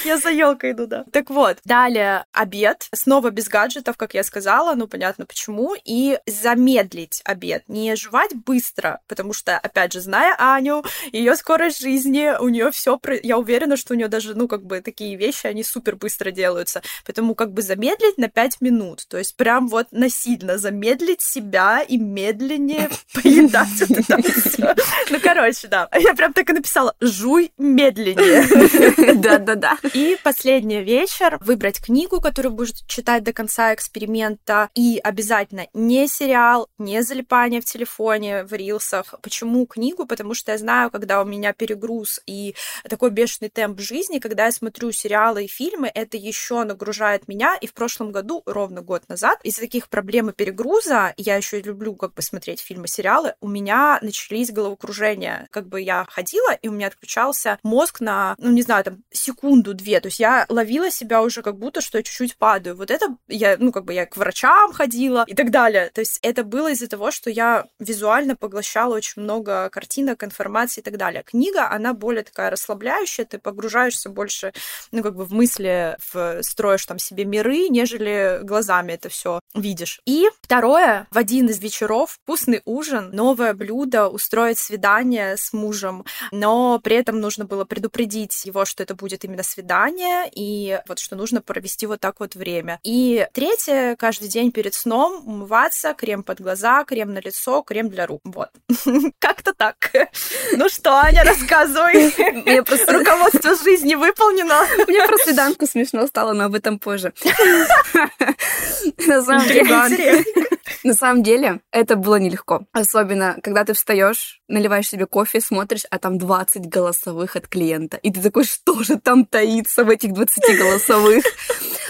Я за елкой иду, да. Так вот, далее обед. Снова без гаджетов, как я сказала, ну понятно почему. И замедлить обед. Не жевать быстро, потому что, опять же, зная Аню, ее скорость жизни, у нее все, я уверена, что у нее даже, ну, как бы такие вещи, они супер быстро делаются. Поэтому как бы замедлить на 5 минут. То есть прям вот насильно замедлить себя и медленнее <laughs> поедать вот это все. Ну, короче, да. Я прям так и написала, жуй медленнее. <laughs> Да-да-да. И последний вечер выбрать книгу, которую будешь читать до конца эксперимента. И обязательно не сериал, не залипание в телефоне, в рилсах. Почему книгу? Потому что я знаю, когда у меня перегруз и такой бешеный темп жизни, когда я смотрю сериалы и фильмы, это еще нагружает меня. И в прошлом году, ровно год назад, из-за таких проблем и перегруза, я еще люблю как бы смотреть фильмы, сериалы, у меня начались головокружения. Как бы я ходила, и у меня отключался мозг на, ну не знаю, там секунду-две. То есть я ловила себя уже как будто, что я чуть-чуть падаю. Вот это я, ну, как бы я к врачам ходила и так далее. То есть это было из-за того, что я визуально поглощала очень много картинок, информации и так далее. Книга, она более такая расслабляющая, ты погружаешься больше, ну, как бы в мысли, в, строишь там себе миры, нежели глазами это все видишь. И второе, в один из вечеров вкусный ужин, новое блюдо, устроить свидание с мужем, но при этом нужно было предупредить его, что это будет именно свидание, и вот что нужно провести вот так вот время. И третье, каждый день перед сном умываться, крем под глаза, крем на лицо, крем для рук. Вот. <laughs> Как-то так. <laughs> Ну что, Аня, рассказывай. <laughs> Руководство жизни выполнено. Мне про свиданку смешно стало, но об этом позже. На самом деле... <laughs> На самом деле, это было нелегко. Особенно, когда ты встаешь, наливаешь себе кофе, смотришь, а там 20 голосовых от клиента. И ты такой, что же там таится в этих 20 голосовых?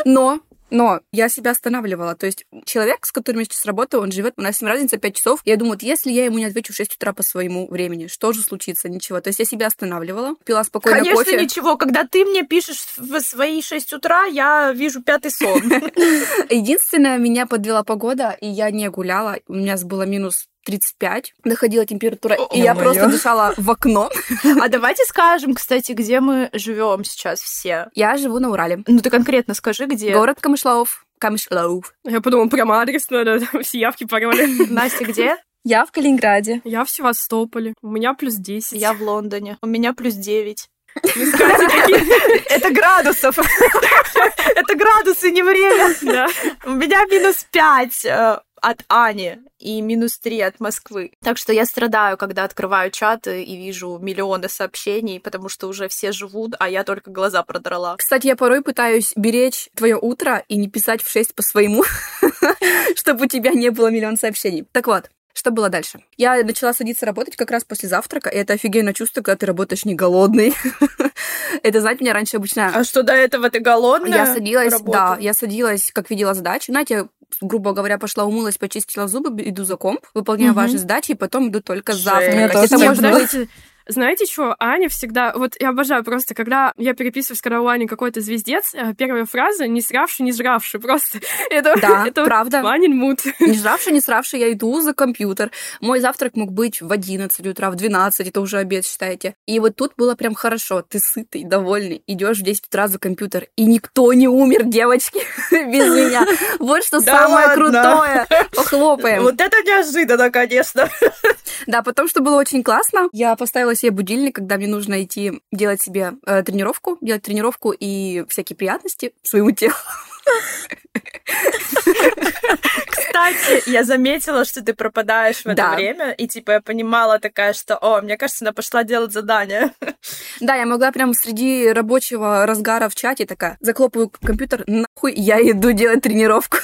Но но я себя останавливала. То есть человек, с которым я сейчас работаю, он живет, у нас с ним разница 5 часов. Я думаю, вот если я ему не отвечу в 6 утра по своему времени, что же случится? Ничего. То есть я себя останавливала, пила спокойно Конечно, кофе. ничего. Когда ты мне пишешь в свои 6 утра, я вижу пятый сон. <laughs> Единственное, меня подвела погода, и я не гуляла. У меня было минус 35, доходила температура, и я Ё-моё. просто дышала в окно. <laughs> А давайте скажем, кстати, где мы живем сейчас все. Я живу на Урале. Ну ты конкретно скажи, где. Город Камышлов. Камышлов. Я подумала, прям адрес надо, все явки, пароли. <laughs> Настя, где? Я в Калининграде. Я в Севастополе. У меня плюс 10. Я в Лондоне. У меня плюс 9. <laughs> Это градусов. Это градусы, не время. У меня минус 5 от Ани и минус 3 от Москвы. Так что я страдаю, когда открываю чаты и вижу миллионы сообщений, потому что уже все живут, а я только глаза продрала. Кстати, я порой пытаюсь беречь твое утро и не писать в 6 по своему, <laughs> чтобы у тебя не было миллион сообщений. Так вот, что было дальше? Я начала садиться работать как раз после завтрака, и это офигенное чувство, когда ты работаешь не голодный. <laughs> Это, знаете, меня раньше обычно... А что до этого ты голодная? Я садилась, работу? да, я садилась, как видела задачи. Знаете, грубо говоря, пошла умылась, почистила зубы, иду за комп, выполняю Мгм. важные задачи, и потом иду только завтракать. Тоже Это можно было. Знаете, что, Аня всегда... Вот я обожаю просто, когда я переписываюсь, когда у Ани какой-то звездец, э, первая фраза «не сравши, не жравши». <laughs> Просто это, Да, это правда. Анин мут. Не жравши, не сравши, я иду за компьютер. Мой завтрак мог быть в 11 утра, в 12, это уже обед, считайте. И вот тут было прям хорошо. Ты сытый, довольный, идешь в 10 утра за компьютер, и никто не умер, девочки, <laughs> без меня. Вот что самое крутое. Похлопаем. Вот это неожиданно, конечно. Да, потом, что было очень классно, я поставила себе будильник, когда мне нужно идти делать себе э, тренировку, делать тренировку и всякие приятности своему телу. Кстати, я заметила, что ты пропадаешь в это Да. время, и типа я понимала такая, что, о, мне кажется, она пошла делать задание. Да, я могла прям среди рабочего разгара в чате такая, захлопываю компьютер, нахуй, я иду делать тренировку.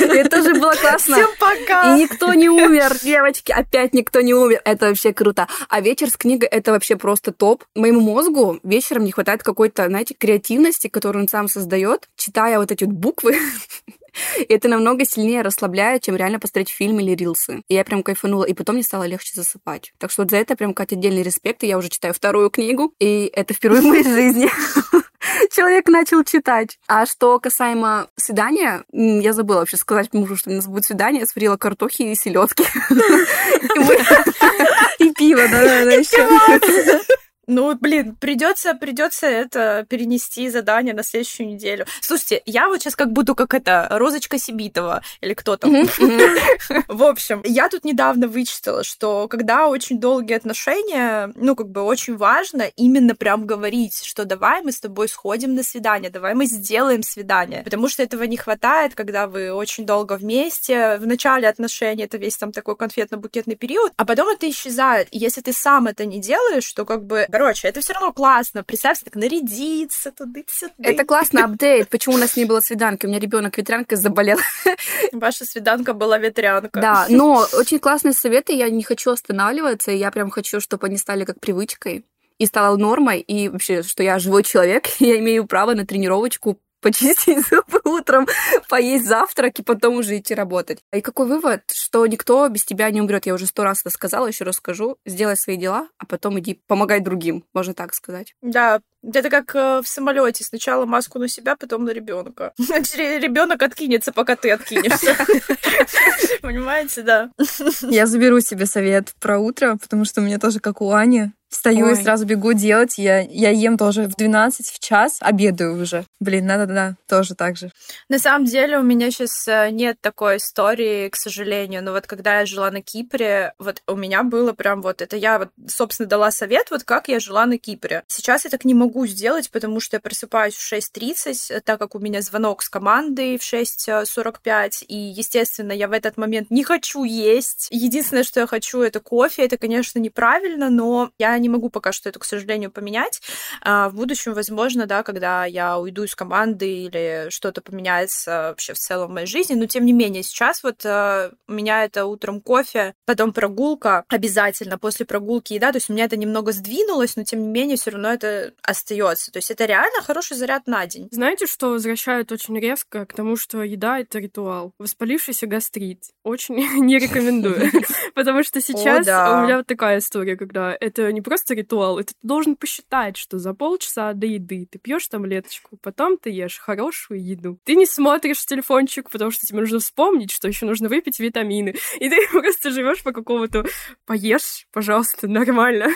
Это же было классно. Всем пока! И никто не умер, девочки, опять никто не умер. Это вообще круто. А вечер с книгой это вообще просто топ. Моему мозгу вечером не хватает какой-то, знаете, креативности, которую он сам создает, читая вот эти вот буквы. <laughs> Это намного сильнее расслабляет, чем реально посмотреть фильм или рилсы. И я прям кайфанула, и потом мне стало легче засыпать. Так что вот за это прям, Катя, отдельный респект. И я уже читаю вторую книгу, и это впервые в моей <laughs> жизни. <laughs> Человек начал читать. А что касаемо свидания, я забыла вообще сказать мужу, что у нас будет свидание. Я сварила картохи и селедки. И пиво, да-да-да, еще. Ну, блин, придется, придется это перенести задание на следующую неделю. Слушайте, я вот сейчас как буду как это Розочка Сибитова или кто там. <laughs> В общем, я тут недавно вычитала, что когда очень долгие отношения, ну, как бы очень важно именно прям говорить, что давай мы с тобой сходим на свидание, давай мы сделаем свидание. Потому что этого не хватает, когда вы очень долго вместе. В начале отношений это весь там такой конфетно-букетный период, а потом это исчезает. И если ты сам это не делаешь, то как бы, короче, это все равно классно. Представь, так нарядиться туда-сюда. Это классно, апдейт. Почему у нас не было свиданки? У меня ребенок ветрянкой заболел. Ваша свиданка была ветрянка. Да, <laughs> но очень классные советы, я не хочу останавливаться, я прям хочу, чтобы они стали как привычкой и стало нормой, и вообще, что я живой человек, <laughs> я имею право на тренировочку почистить зубы утром, поесть завтрак и потом уже идти работать. И какой вывод? Что никто без тебя не умрет. Я уже сто раз это сказала, еще раз скажу. Сделай свои дела, а потом иди помогай другим, можно так сказать. Да, это как э, в самолете. Сначала маску на себя, потом на ребенка. <laughs> Ребенок откинется, пока ты откинешься. <laughs> Понимаете, да. Я заберу себе совет про утро, потому что у меня тоже как у Ани. Встаю Ой. и сразу бегу делать. Я, я ем тоже в 12 в час, обедаю уже. Блин, надо, да, тоже так же. На самом деле у меня сейчас нет такой истории, к сожалению. Но вот когда я жила на Кипре, вот у меня было прям вот это я вот, собственно, дала совет, вот как я жила на Кипре. Сейчас я так не могу могу сделать, потому что я просыпаюсь в 6.30, так как у меня звонок с командой в 6.45, и, естественно, я в этот момент не хочу есть. Единственное, что я хочу, это кофе. Это, конечно, неправильно, но я не могу пока что это, к сожалению, поменять. А в будущем, возможно, да, когда я уйду из команды или что-то поменяется вообще в целом в моей жизни, но тем не менее, сейчас вот э, у меня это утром кофе, потом прогулка, обязательно после прогулки еда, то есть у меня это немного сдвинулось, но тем не менее все равно это остается. То есть это реально хороший заряд на день. Знаете, что возвращает очень резко к тому, что еда — это ритуал. Воспалившийся гастрит. Очень <laughs> не рекомендую. <laughs> Потому что сейчас у меня вот такая история, когда это не просто ритуал, это ты должен посчитать, что за полчаса до еды ты пьешь таблеточку, потом ты ешь хорошую еду. Ты не смотришь телефончик, потому что тебе нужно вспомнить, что еще нужно выпить витамины. И ты <laughs> просто живешь по какому-то поешь, пожалуйста, <laughs> нормально.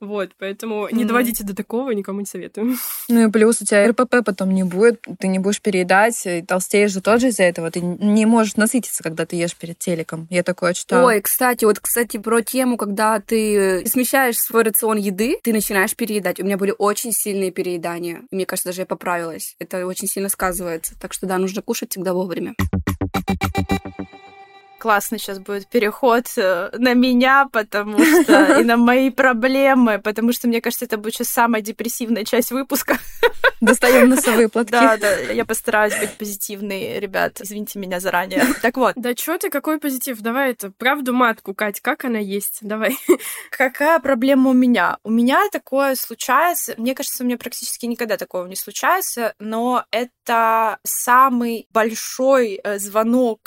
Вот, поэтому не доводите до такого, никому не советую. Ну и плюс у тебя РПП потом не будет, ты не будешь переедать, толстеешь же тоже из-за этого. Ты не можешь насытиться, когда ты ешь перед телеком. Я такое читала. Ой, кстати, вот, кстати, про тему, когда ты смещаешь свой рацион еды, ты начинаешь переедать. У меня были очень сильные переедания. Мне кажется, даже я поправилась. Это очень сильно сказывается. Так что да, нужно кушать всегда вовремя классно сейчас будет переход э, на меня, потому что <laughs> и на мои проблемы, потому что мне кажется, это будет сейчас самая депрессивная часть выпуска. <laughs> Достаем носовые платки. Да, да, я постараюсь быть позитивной, ребят. Извините меня заранее. <laughs> Так вот. Да чё ты, какой позитив? Давай это, правду матку, Кать, как она есть? Давай. Какая проблема у меня? У меня такое случается, мне кажется, у меня практически никогда такого не случается, но это самый большой э, звонок,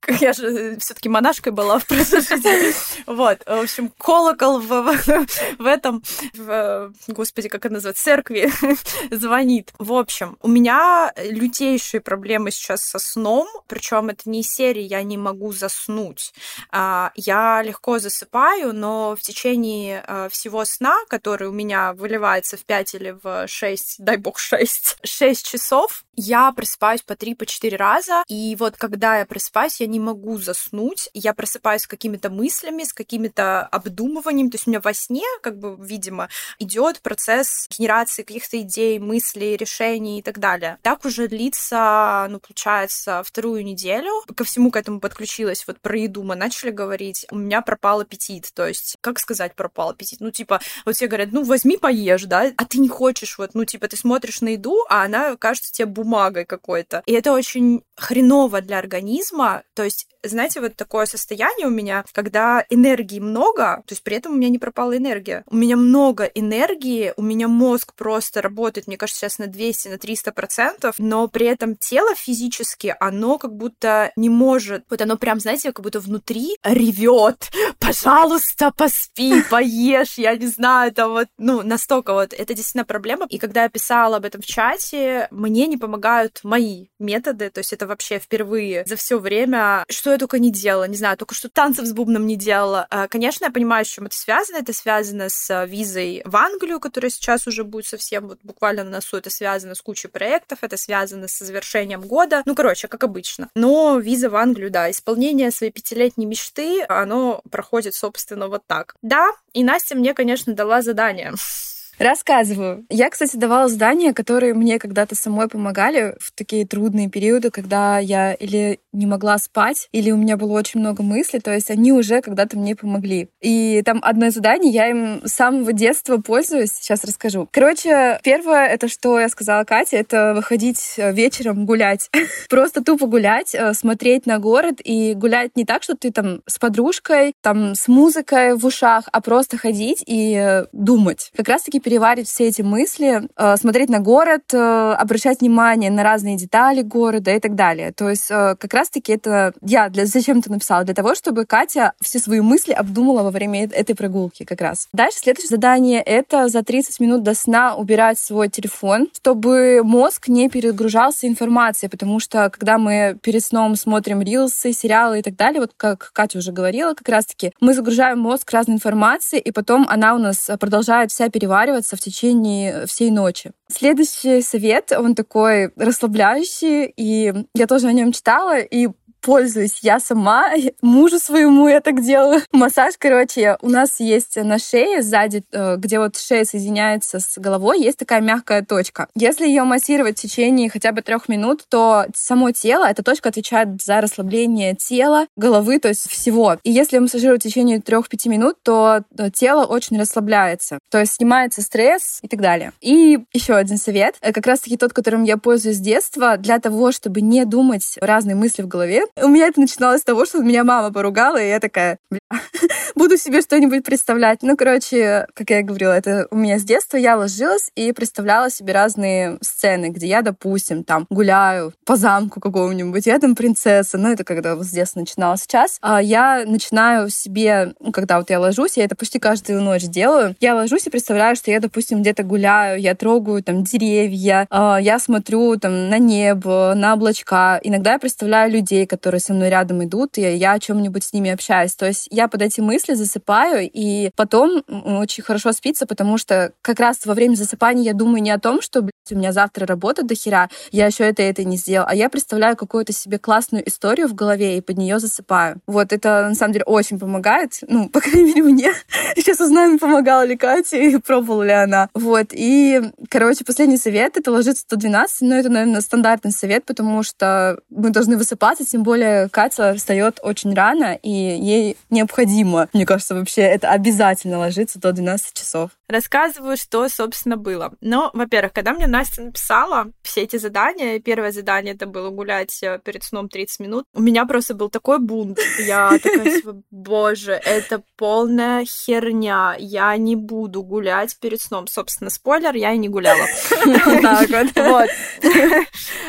колоколище, <laughs> Я же все-таки монашкой была в прошлой жизни. Вот, в общем, колокол в, в, этом, в, господи, как это называется, церкви <laughs> звонит. В общем, у меня лютейшие проблемы сейчас со сном, причем это не из серии «я не могу заснуть». А, я легко засыпаю, но в течение а, всего сна, который у меня выливается в 5 или в 6, дай бог 6, 6 часов, я просыпаюсь по 3-4 по раза, и вот когда я просыпаюсь, я не могу заснуть, я просыпаюсь с какими-то мыслями, с какими-то обдумыванием, то есть у меня во сне, как бы, видимо, идет процесс генерации каких-то идей, мыслей, решений и так далее. Так уже длится, ну, получается, вторую неделю. Ко всему к этому подключилась, вот про еду мы начали говорить, у меня пропал аппетит, то есть, как сказать пропал аппетит? Ну, типа, вот все говорят, ну, возьми, поешь, да, а ты не хочешь, вот, ну, типа, ты смотришь на еду, а она кажется тебе бумагой какой-то. И это очень хреново для организма, то есть знаете, вот такое состояние у меня, когда энергии много, то есть при этом у меня не пропала энергия. У меня много энергии, у меня мозг просто работает, мне кажется, сейчас на 200, на 300 процентов, но при этом тело физически, оно как будто не может, вот оно прям, знаете, как будто внутри ревет, пожалуйста, поспи, поешь, я не знаю, это вот, ну, настолько вот, это действительно проблема. И когда я писала об этом в чате, мне не помогают мои методы, то есть это вообще впервые за все время, что я только не делала, не знаю, только что танцев с бубном не делала. А, конечно, я понимаю, с чем это связано. Это связано с а, визой в Англию, которая сейчас уже будет совсем вот буквально на носу. Это связано с кучей проектов, это связано с завершением года. Ну, короче, как обычно. Но виза в Англию, да, исполнение своей пятилетней мечты, оно проходит, собственно, вот так. Да, и Настя мне, конечно, дала задание. Рассказываю. Я, кстати, давала задания, которые мне когда-то самой помогали в такие трудные периоды, когда я или не могла спать, или у меня было очень много мыслей, то есть они уже когда-то мне помогли. И там одно задание, я им с самого детства пользуюсь, сейчас расскажу. Короче, первое, это что я сказала Кате, это выходить э, вечером гулять. <laughs> Просто тупо гулять, э, смотреть на город и гулять не так, что ты там с подружкой, там с музыкой в ушах, а просто ходить и э, думать. Как раз-таки переварить все эти мысли, э, смотреть на город, э, обращать внимание на разные детали города и так далее. То есть э, как раз-таки это я для зачем ты написала? Для того, чтобы Катя все свои мысли обдумала во время этой прогулки как раз. Дальше следующее задание — это за 30 минут до сна убирать свой телефон, чтобы мозг не перегружался информацией, потому что когда мы перед сном смотрим рилсы, сериалы и так далее, вот как Катя уже говорила, как раз-таки мы загружаем мозг разной информацией, и потом она у нас продолжает вся перевариваться успокаиваться в течение всей ночи. Следующий совет, он такой расслабляющий, и я тоже о нем читала, и пользуюсь я сама, <laughs> мужу своему я так делаю. Массаж, короче, у нас есть на шее сзади, э, где вот шея соединяется с головой, есть такая мягкая точка. Если ее массировать в течение хотя бы трех минут, то само тело, эта точка отвечает за расслабление тела, головы, то есть всего. И если массажировать в течение трех-пяти минут, то тело очень расслабляется. То есть снимается стресс и так далее. И еще один совет, э, как раз-таки тот, которым я пользуюсь с детства, для того, чтобы не думать разные мысли в голове. У меня это начиналось с того, что меня мама поругала, и я такая, <laughs> буду себе что-нибудь представлять. Ну, короче, как я говорила, это у меня с детства я ложилась и представляла себе разные сцены, где я, допустим, там гуляю по замку какому-нибудь, я там принцесса, ну, это когда вот с детства начинала. Сейчас а я начинаю себе, ну, когда вот я ложусь, я это почти каждую ночь делаю, я ложусь и представляю, что я, допустим, где-то гуляю, я трогаю там деревья, а, я смотрю там на небо, на облачка. Иногда я представляю людей, которые со мной рядом идут, и я о чем-нибудь с ними общаюсь. То есть я под эти мысли засыпаю, и потом очень хорошо спится, потому что как раз во время засыпания я думаю не о том, что, блядь, у меня завтра работа до хера, я еще это и это не сделал, а я представляю какую-то себе классную историю в голове и под нее засыпаю. Вот это на самом деле очень помогает, ну, <laughs> по крайней мере, мне. Сейчас узнаем, помогала ли Катя и пробовала ли она. Вот, и, короче, последний совет — это ложиться 112, но это, наверное, стандартный совет, потому что мы должны высыпаться, тем более Катя встает очень рано, и ей необходимо, мне кажется, вообще это обязательно ложиться до 12 часов. Рассказываю, что, собственно, было. Но, во-первых, когда мне Настя написала все эти задания, первое задание это было гулять э, перед сном 30 минут, у меня просто был такой бунт. Я такая, боже, это полная херня. Я не буду гулять перед сном. Собственно, спойлер, я и не гуляла. Вот.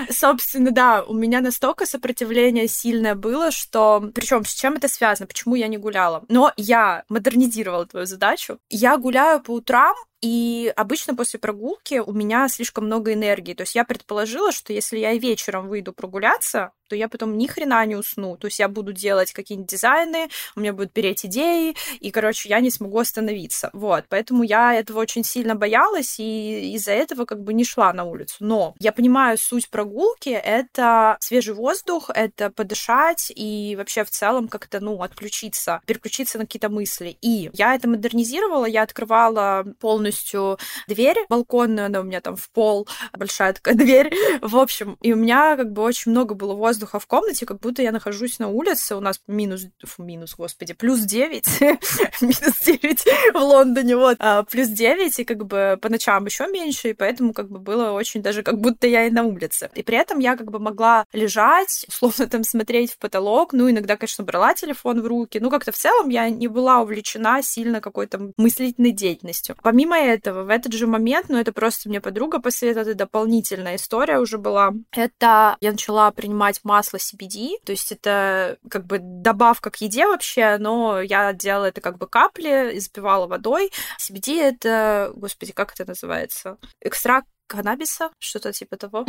Собственно, да, у меня настолько сопротивление сильное было, что... Причем с чем это связано? Почему я не гуляла? Но я модернизировала твою задачу. Я гуляю по утрам и обычно после прогулки у меня слишком много энергии. То есть я предположила, что если я вечером выйду прогуляться, то я потом ни хрена не усну. То есть я буду делать какие-нибудь дизайны, у меня будут переть идеи, и, короче, я не смогу остановиться. Вот, поэтому я этого очень сильно боялась, и из-за этого как бы не шла на улицу. Но я понимаю, суть прогулки — это свежий воздух, это подышать и вообще в целом как-то, ну, отключиться, переключиться на какие-то мысли. И я это модернизировала, я открывала полностью дверь балконную, она у меня там в пол, большая такая <laughs> дверь. В общем, и у меня как бы очень много было воздуха в комнате, как будто я нахожусь на улице. У нас минус, фу, минус, господи, плюс 9, <laughs> минус 9 в Лондоне, вот, а, плюс 9, и как бы по ночам еще меньше, и поэтому как бы было очень даже как будто я и на улице. И при этом я как бы могла лежать, условно там смотреть в потолок, ну, иногда, конечно, брала телефон в руки, ну, как-то в целом я не была увлечена сильно какой-то мыслительной деятельностью. Помимо этого, в этот же момент, ну, это просто мне подруга посоветовала, это дополнительная история уже была, это я начала принимать масло CBD, то есть это как бы добавка к еде вообще, но я делала это как бы капли и запивала водой. CBD это, господи, как это называется? Экстракт каннабиса, что-то типа того.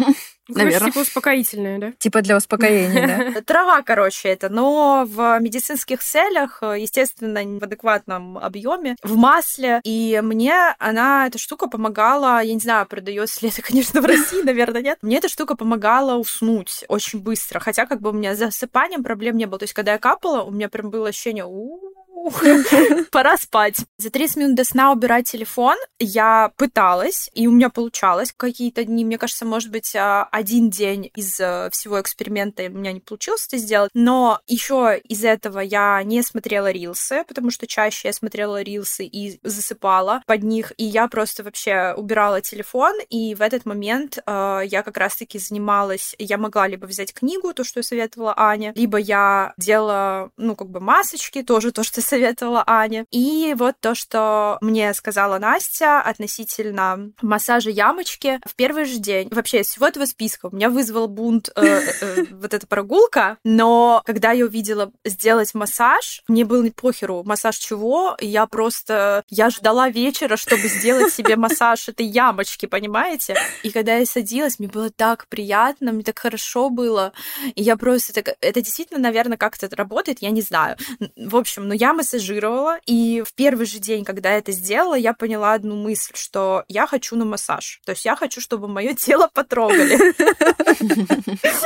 Наверное. Типа успокоительное, да? Типа для успокоения, да? <laughs> Трава, короче, это, но в медицинских целях, естественно, в адекватном объеме, в масле. И мне она, эта штука помогала, я не знаю, продается ли это, <laughs> конечно, в России, наверное, нет. Мне эта штука помогала уснуть очень быстро. Хотя как бы у меня с засыпанием проблем не было. То есть, когда я капала, у меня прям было ощущение, у <laughs> пора спать. За 30 минут до сна убирать телефон я пыталась, и у меня получалось какие-то дни. Мне кажется, может быть, а, один день из э, всего эксперимента у меня не получилось это сделать. Но еще из этого я не смотрела рилсы, потому что чаще я смотрела рилсы и засыпала под них. И я просто вообще убирала телефон, и в этот момент э, я как раз-таки занималась... Я могла либо взять книгу, то, что советовала Аня, либо я делала, ну, как бы масочки, тоже то, что советовала Аня. И вот то, что мне сказала Настя относительно массажа ямочки в первый же день. Вообще, из всего этого списка у меня вызвал бунт э, э, <laughs> вот эта прогулка, но когда я увидела сделать массаж, мне было не похеру, массаж чего, я просто, я ждала вечера, чтобы сделать себе <laughs> массаж этой ямочки, понимаете? И когда я садилась, мне было так приятно, мне так хорошо было, и я просто, так, это действительно, наверное, как-то работает, я не знаю. В общем, но я массажировала, и в первый же день, когда я это сделала, я поняла одну мысль, что я хочу на массаж. То есть я хочу, чтобы мое тело потрогали. <laughs>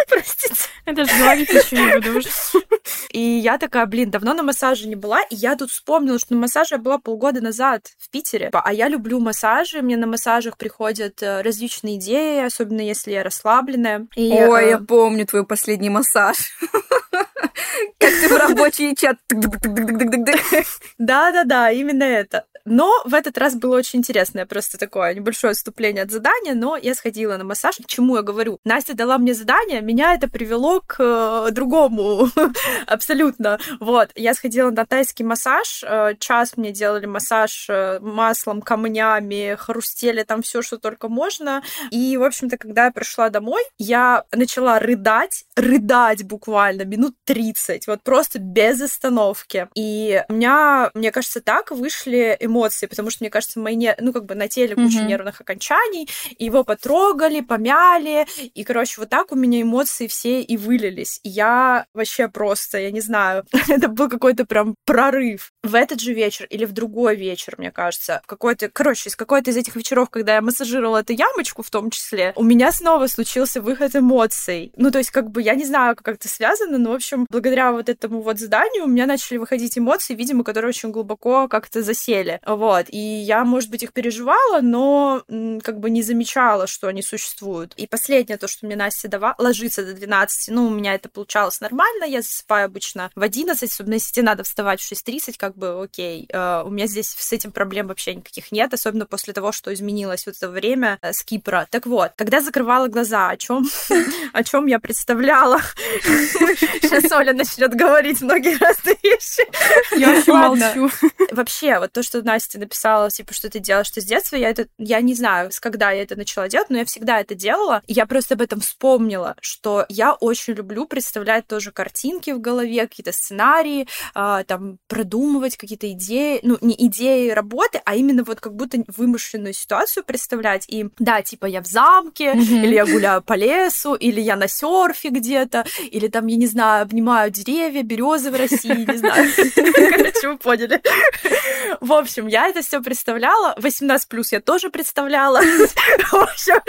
Простите. Это же говорить еще не буду. И я такая, блин, давно на массаже не была, и я тут вспомнила, что на массаже я была полгода назад в Питере. А я люблю массажи, мне на массажах приходят э, различные идеи, особенно если я расслабленная. И, Ой, э, я помню твой последний массаж. <laughs> Как ты в рабочий чат. Да-да-да, именно это. Но в этот раз было очень интересное, просто такое небольшое отступление от задания, но я сходила на массаж. К чему я говорю? Настя дала мне задание, меня это привело к э, другому <laughs> абсолютно. Вот, я сходила на тайский массаж, э, час мне делали массаж э, маслом, камнями, хрустели там все, что только можно. И, в общем-то, когда я пришла домой, я начала рыдать, рыдать буквально минут 30, вот просто без остановки. И у меня, мне кажется, так вышли эмоции, потому что, мне кажется, мои, не... ну, как бы на теле куча Мгм. нервных окончаний, его потрогали, помяли, и, короче, вот так у меня эмоции все и вылились. И я вообще просто, я не знаю, <laughs> это был какой-то прям прорыв. В этот же вечер или в другой вечер, мне кажется, в какой-то, короче, из какой-то из этих вечеров, когда я массажировала эту ямочку в том числе, у меня снова случился выход эмоций. Ну, то есть, как бы, я не знаю, как это связано, но, в общем, благодаря вот этому вот заданию у меня начали выходить эмоции, видимо, которые очень глубоко как-то засели. Вот. И я, может быть, их переживала, но как бы не замечала, что они существуют. И последнее, то, что мне Настя давала, ложиться до 12. Ну, у меня это получалось нормально. Я засыпаю обычно в 11, особенно если тебе надо вставать в 6.30, как бы окей. Э, У меня здесь с этим проблем вообще никаких нет, особенно после того, что изменилось вот это время э, с Кипра. Так вот, когда закрывала глаза, о чем, <laughs> о чем я представляла? <laughs> Сейчас Оля начнет говорить многие <laughs> разные вещи. Я вообще молчу. Вообще, вот то, что Настя написала, типа, что ты делаешь что с детства, я это, я не знаю, с когда я это начала делать, но я всегда это делала. Я просто об этом вспомнила, что я очень люблю представлять тоже картинки в голове, какие-то сценарии, а, там, продумывать какие-то идеи, ну, не идеи работы, а именно вот как будто вымышленную ситуацию представлять. И да, типа, я в замке, или я гуляю по лесу, или я на серфе где-то, или там, я не знаю, обнимаю деревья, березы в России, не знаю. <laughs> Короче, вы поняли. В общем, я это все представляла. 18 плюс я тоже представляла. В общем,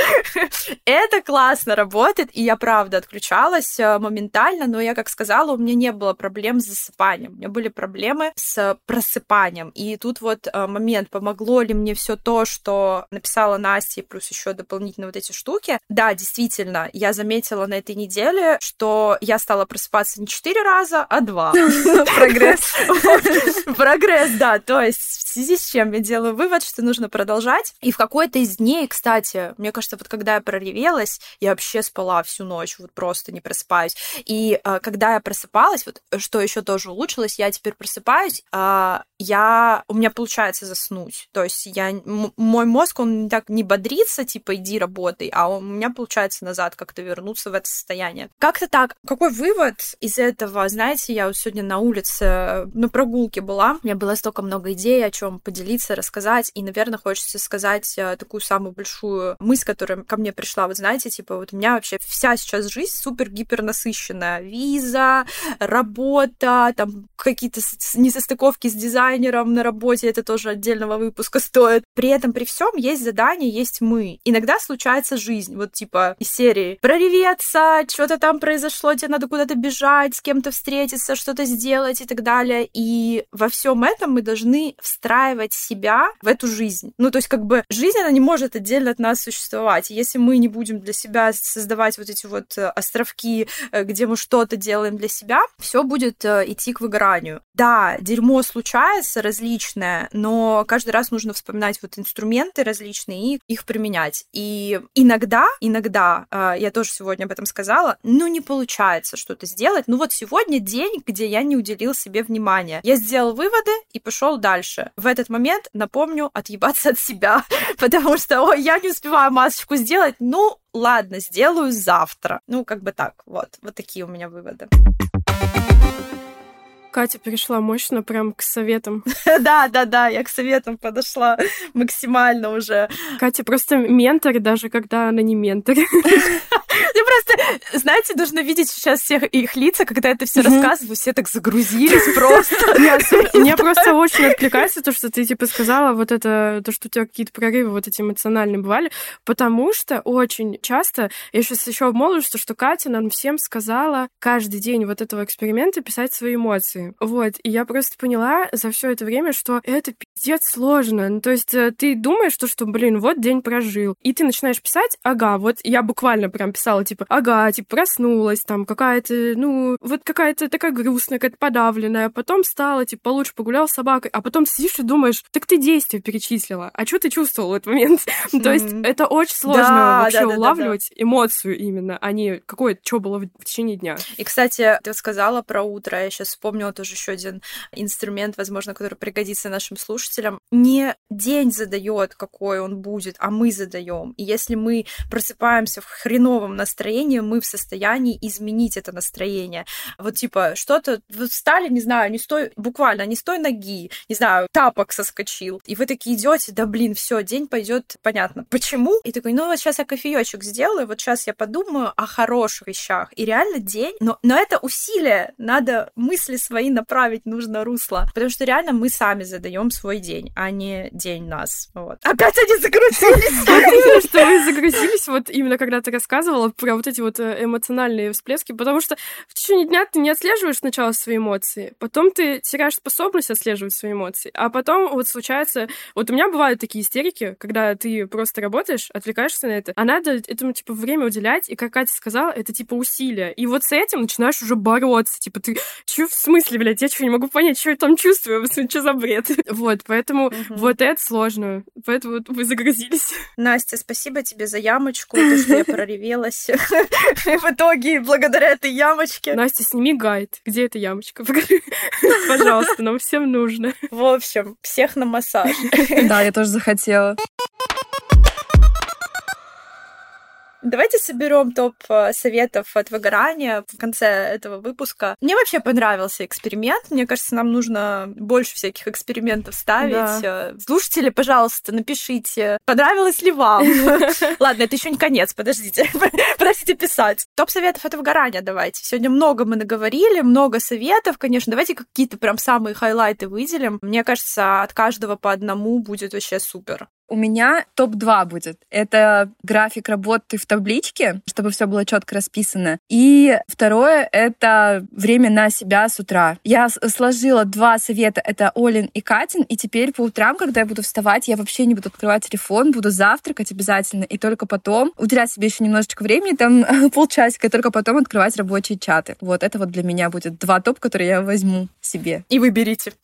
это классно работает, и я правда отключалась э, моментально, но я, как сказала, у меня не было проблем с засыпанием. У меня были проблемы с просыпанием. И тут вот э, момент, помогло ли мне все то, что написала Настя, и плюс еще дополнительно вот эти штуки. Да, действительно, я заметила на этой неделе, что я стала просыпаться не 4 раза, а 2. <laughs> Прогресс. Прогресс, да. То есть в связи с чем я делаю вывод, что нужно продолжать. И в какой-то из дней, кстати, мне кажется, вот когда я проревелась, я вообще спала всю ночь, вот просто не просыпаюсь. И а, когда я просыпалась, вот что еще тоже улучшилось, я теперь просыпаюсь, а, я у меня получается заснуть. То есть я мой мозг он так не бодрится, типа иди работай, а у меня получается назад как-то вернуться в это состояние. Как-то так. Какой вывод из этого? Знаете, я вот сегодня на улице э, на прогулке была, у меня было столько много идей, о чем поделиться, рассказать, и, наверное, хочется сказать э, такую самую большую мысль, которая ко мне пришла. Вот знаете, типа вот у меня вообще вся сейчас жизнь супер-гипер насыщенная. Виза, работа, там какие-то несостыковки с дизайнером на работе, это тоже отдельного выпуска стоит. При этом, при всем есть задание, есть мы. Иногда случается жизнь, вот типа из серии прореветься, что-то там произошло, тебе надо куда-то бежать, с кем-то встретиться, что-то сделать и так далее. И во всем этом мы должны встраивать себя в эту жизнь. Ну, то есть, как бы, жизнь, она не может отдельно от нас существовать. Если мы не будем для себя создавать вот эти вот э, островки, э, где мы что-то делаем для себя, все будет э, идти к выгоранию. Да, дерьмо случается различное, но каждый раз нужно вспоминать вот инструменты различные и их применять. И иногда, иногда, я тоже сегодня об этом сказала, ну не получается что-то сделать. Ну вот сегодня день, где я не уделил себе внимания. Я сделал выводы и пошел дальше. В этот момент, напомню, отъебаться от себя, <laughs> потому что, ой, я не успеваю масочку сделать, ну ладно, сделаю завтра. Ну, как бы так, вот. Вот такие у меня выводы. Катя перешла мощно прям к советам. <laughs> Да, да, да, я к советам подошла максимально уже. Катя просто ментор, даже когда она не ментор. Я <laughs> просто, знаете, нужно видеть сейчас всех их лица, когда это все рассказываю, все так загрузились просто. <laughs> Мне просто очень откликается то, что ты типа сказала, вот это, то, что у тебя какие-то прорывы вот эти эмоциональные бывали, потому что очень часто, я сейчас еще обмолвлюсь, что Катя нам всем сказала каждый день вот этого эксперимента писать свои эмоции. Вот, и я просто поняла за все это время, что это пиздец сложно. Ну, то есть э, ты думаешь, что, что, блин, вот день прожил, и ты начинаешь писать, ага, вот я буквально прям писала, типа, ага, типа, проснулась, там, какая-то, ну, вот какая-то такая грустная, какая-то подавленная, потом стала, типа, получше погулял с собакой, а потом сидишь и думаешь, так ты действия перечислила, а что ты чувствовал в этот момент? <laughs> То есть это очень сложно вообще улавливать эмоцию именно, а не какое, что было в течение дня. И, кстати, ты сказала про утро, я сейчас вспомнила тоже еще один инструмент, возможно, который пригодится нашим слушателям. Не день задает, какой он будет, а мы задаем. И если мы просыпаемся в хреновом настроении, мы в состоянии изменить это настроение. Вот типа что-то, встали, не знаю, не стой, буквально, не стой ноги, не знаю, тапок соскочил. И вы такие идете, да блин, все, день пойдет, понятно. Почему? И такой, ну вот сейчас я кофеечек сделаю, вот сейчас я подумаю о хороших вещах. И реально день, но, но это усилие, надо мысли свои направить нужно русло. Потому что реально мы сами задаем свой день, а не день нас. Вот. Опять они загрузились! <laughs> Что вы загрузились вот именно когда ты рассказывала про вот эти вот э, эмоциональные всплески, потому что в течение дня ты не отслеживаешь сначала свои эмоции, потом ты теряешь способность отслеживать свои эмоции, а потом вот случается... Вот у меня бывают такие истерики, когда ты просто работаешь, отвлекаешься на это, а надо этому, типа, время уделять, и, как Катя сказала, это, типа, усилие. И вот с этим начинаешь уже бороться, типа, ты... Чё в смысле, блядь? Я что, не могу понять, что я там чувствую? <laughs> Что за бред? Вот, поэтому вот это сложно. Поэтому вы загрузились. <laughs> Настя, спасибо тебе за ямочку, то, что я проревелась. <laughs> В итоге, благодаря этой ямочке. Настя, сними гайд. Где эта ямочка? Пожалуйста, нам всем нужно. В общем, всех на массаж. Да, я тоже захотела. Давайте соберем топ э, советов от выгорания в конце этого выпуска. Мне вообще понравился эксперимент. Мне кажется, нам нужно больше всяких экспериментов ставить. Да. Э, слушатели, пожалуйста, напишите, понравилось ли вам. <laughs> Ладно, это еще не конец, подождите. <laughs> Подождите писать. Топ советов от выгорания давайте. Сегодня много мы наговорили, много советов, конечно. Давайте какие-то прям самые хайлайты выделим. Мне кажется, от каждого по одному будет вообще супер. У меня топ-2 будет. Это график работы в табличке, чтобы все было четко расписано. И второе — это время на себя с утра. Я сложила два совета. Это Олин и Катин. И теперь по утрам, когда я буду вставать, я вообще не буду открывать телефон, буду завтракать обязательно. И только потом уделять себе еще немножечко времени, там <laughs> полчасика, и только потом открывать рабочие чаты. Вот это вот для меня будет два топ, которые я возьму себе. И выберите. <laughs>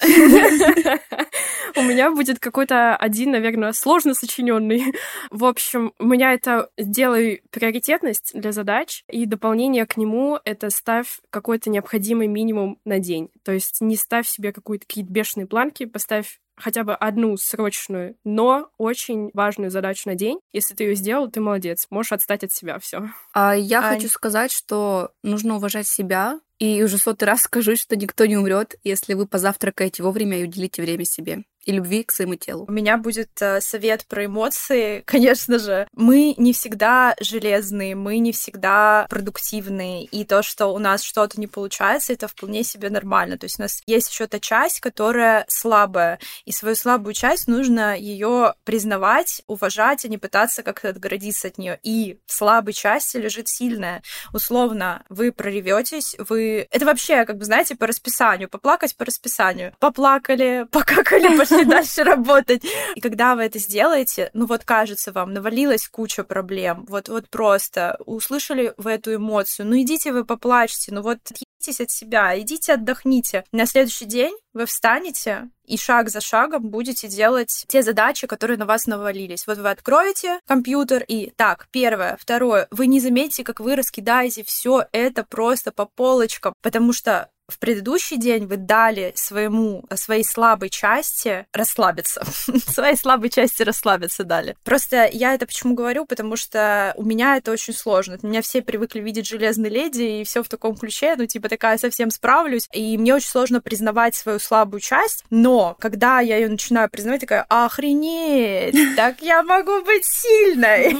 У меня будет какой-то один, наверное, сложно сочиненный. <laughs> В общем, у меня это делай приоритетность для задач, и дополнение к нему — это ставь какой-то необходимый минимум на день. То есть не ставь себе какие-то какие-то бешеные планки, поставь хотя бы одну срочную, но очень важную задачу на день. Если ты ее сделал, ты молодец. Можешь отстать от себя все. А я Ань. хочу сказать, что нужно уважать себя. И уже сотый раз скажу, что никто не умрет, если вы позавтракаете вовремя и уделите время себе и любви к своему телу. У меня будет э, совет про эмоции. <laughs> Конечно же, мы не всегда железные, мы не всегда продуктивные, и то, что у нас что-то не получается, это вполне себе нормально. То есть у нас есть еще та часть, которая слабая, и свою слабую часть нужно ее признавать, уважать, а не пытаться как-то отгородиться от нее. И в слабой части лежит сильная. Условно, вы прореветесь, вы... Это вообще, как бы, знаете, по расписанию. Поплакать по расписанию. Поплакали, <laughs> покакали, пошли <laughs> <laughs> дальше работать. И когда вы это сделаете, ну вот кажется вам, навалилась куча проблем, вот, вот просто услышали вы эту эмоцию, ну идите вы поплачьте, ну вот отъедитесь от себя, идите отдохните. На следующий день вы встанете и шаг за шагом будете делать те задачи, которые на вас навалились. Вот вы откроете компьютер и так, первое, второе, вы не заметите, как вы раскидаете все это просто по полочкам, потому что в предыдущий день вы дали своему, своей слабой части расслабиться. <laughs> своей слабой части расслабиться дали. Просто я это почему говорю, потому что у меня это очень сложно. У меня все привыкли видеть железной леди и все в таком ключе, ну, типа, такая совсем справлюсь. И мне очень сложно признавать свою слабую часть, но когда я ее начинаю признавать, такая, охренеть, так я могу быть сильной.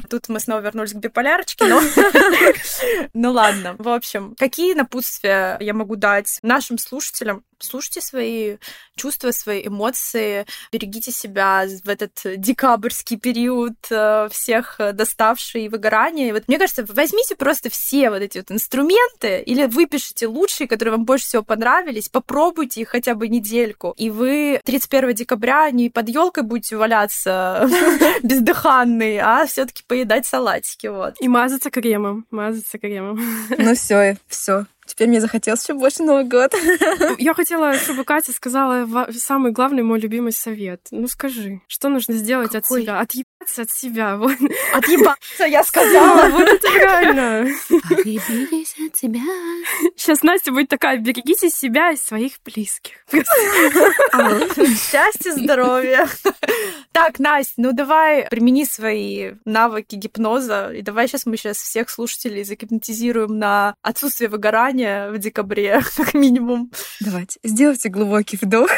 <laughs> Тут мы снова вернулись к биполярочке, но... <laughs> Ну ладно. В общем, какие напутствия я могу дать нашим слушателям? Слушайте свои чувства, свои эмоции, берегите себя в этот декабрьский период, э, всех доставший выгорание. И вот мне кажется, возьмите просто все вот эти вот инструменты или выпишите лучшие, которые вам больше всего понравились, попробуйте их хотя бы недельку, и вы 31 декабря не под елкой будете валяться <laughs> бездыханный, а все-таки поедать салатики, вот. И мазаться кремом, мазаться кремом. Ну все, все. Теперь мне захотелось еще больше Новый год. <laughs> Я хотела, чтобы Катя сказала самый главный мой любимый совет. Ну скажи, что нужно сделать Какой? от себя? Отъебаться от себя. <laughs> Вот. Отъебаться, я <laughs> сказала. Вот это правильно. Отъебитесь от себя. Сейчас Настя будет такая, берегите себя и своих близких. Счастья, здоровья. Так, Настя, ну давай примени свои навыки гипноза, и давай сейчас мы сейчас всех слушателей загипнотизируем на отсутствие выгорания в декабре, <laughs> как минимум. Давайте, сделайте глубокий вдох.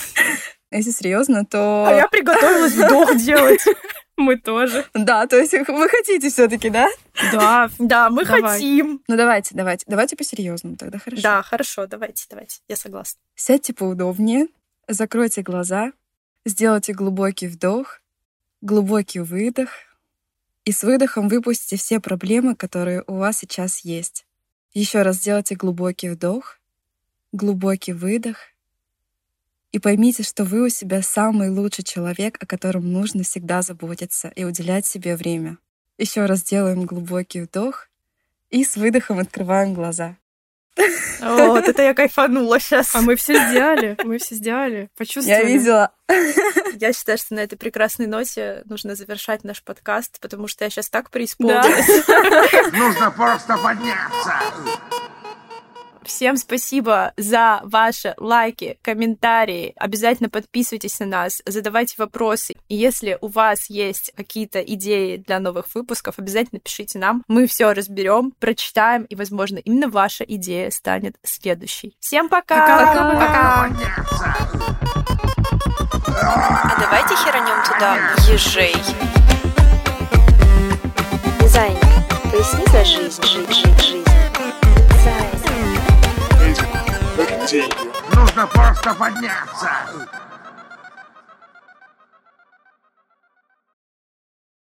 <laughs> Если серьезно, то... А я приготовилась вдох делать. <laughs> Мы тоже. Да, то есть вы хотите все-таки, да? Да, да, мы Давай. хотим. Ну давайте, давайте, давайте по-серьезному тогда, хорошо? Да, хорошо, давайте, давайте, я согласна. Сядьте поудобнее, закройте глаза, Сделайте глубокий вдох, глубокий выдох, и с выдохом выпустите все проблемы, которые у вас сейчас есть. Еще раз сделайте глубокий вдох, глубокий выдох, и поймите, что вы у себя самый лучший человек, о котором нужно всегда заботиться и уделять себе время. Еще раз делаем глубокий вдох и с выдохом открываем глаза. Вот, это я кайфанула сейчас. А мы все сделали, мы все сделали, почувствовали. Я видела. Я считаю, что на этой прекрасной ноте нужно завершать наш подкаст, потому что я сейчас так преисполнилась. Нужно просто подняться. Всем спасибо за ваши лайки, комментарии. Обязательно подписывайтесь на нас, задавайте вопросы. И если у вас есть какие-то идеи для новых выпусков, обязательно пишите нам. Мы все разберем, прочитаем, и, возможно, именно ваша идея станет следующей. Всем пока! Пока! А давайте херанем туда ежей. Дизайн. Поясни за жизнь, жизнь, жизнь, жизнь. Нужно просто подняться.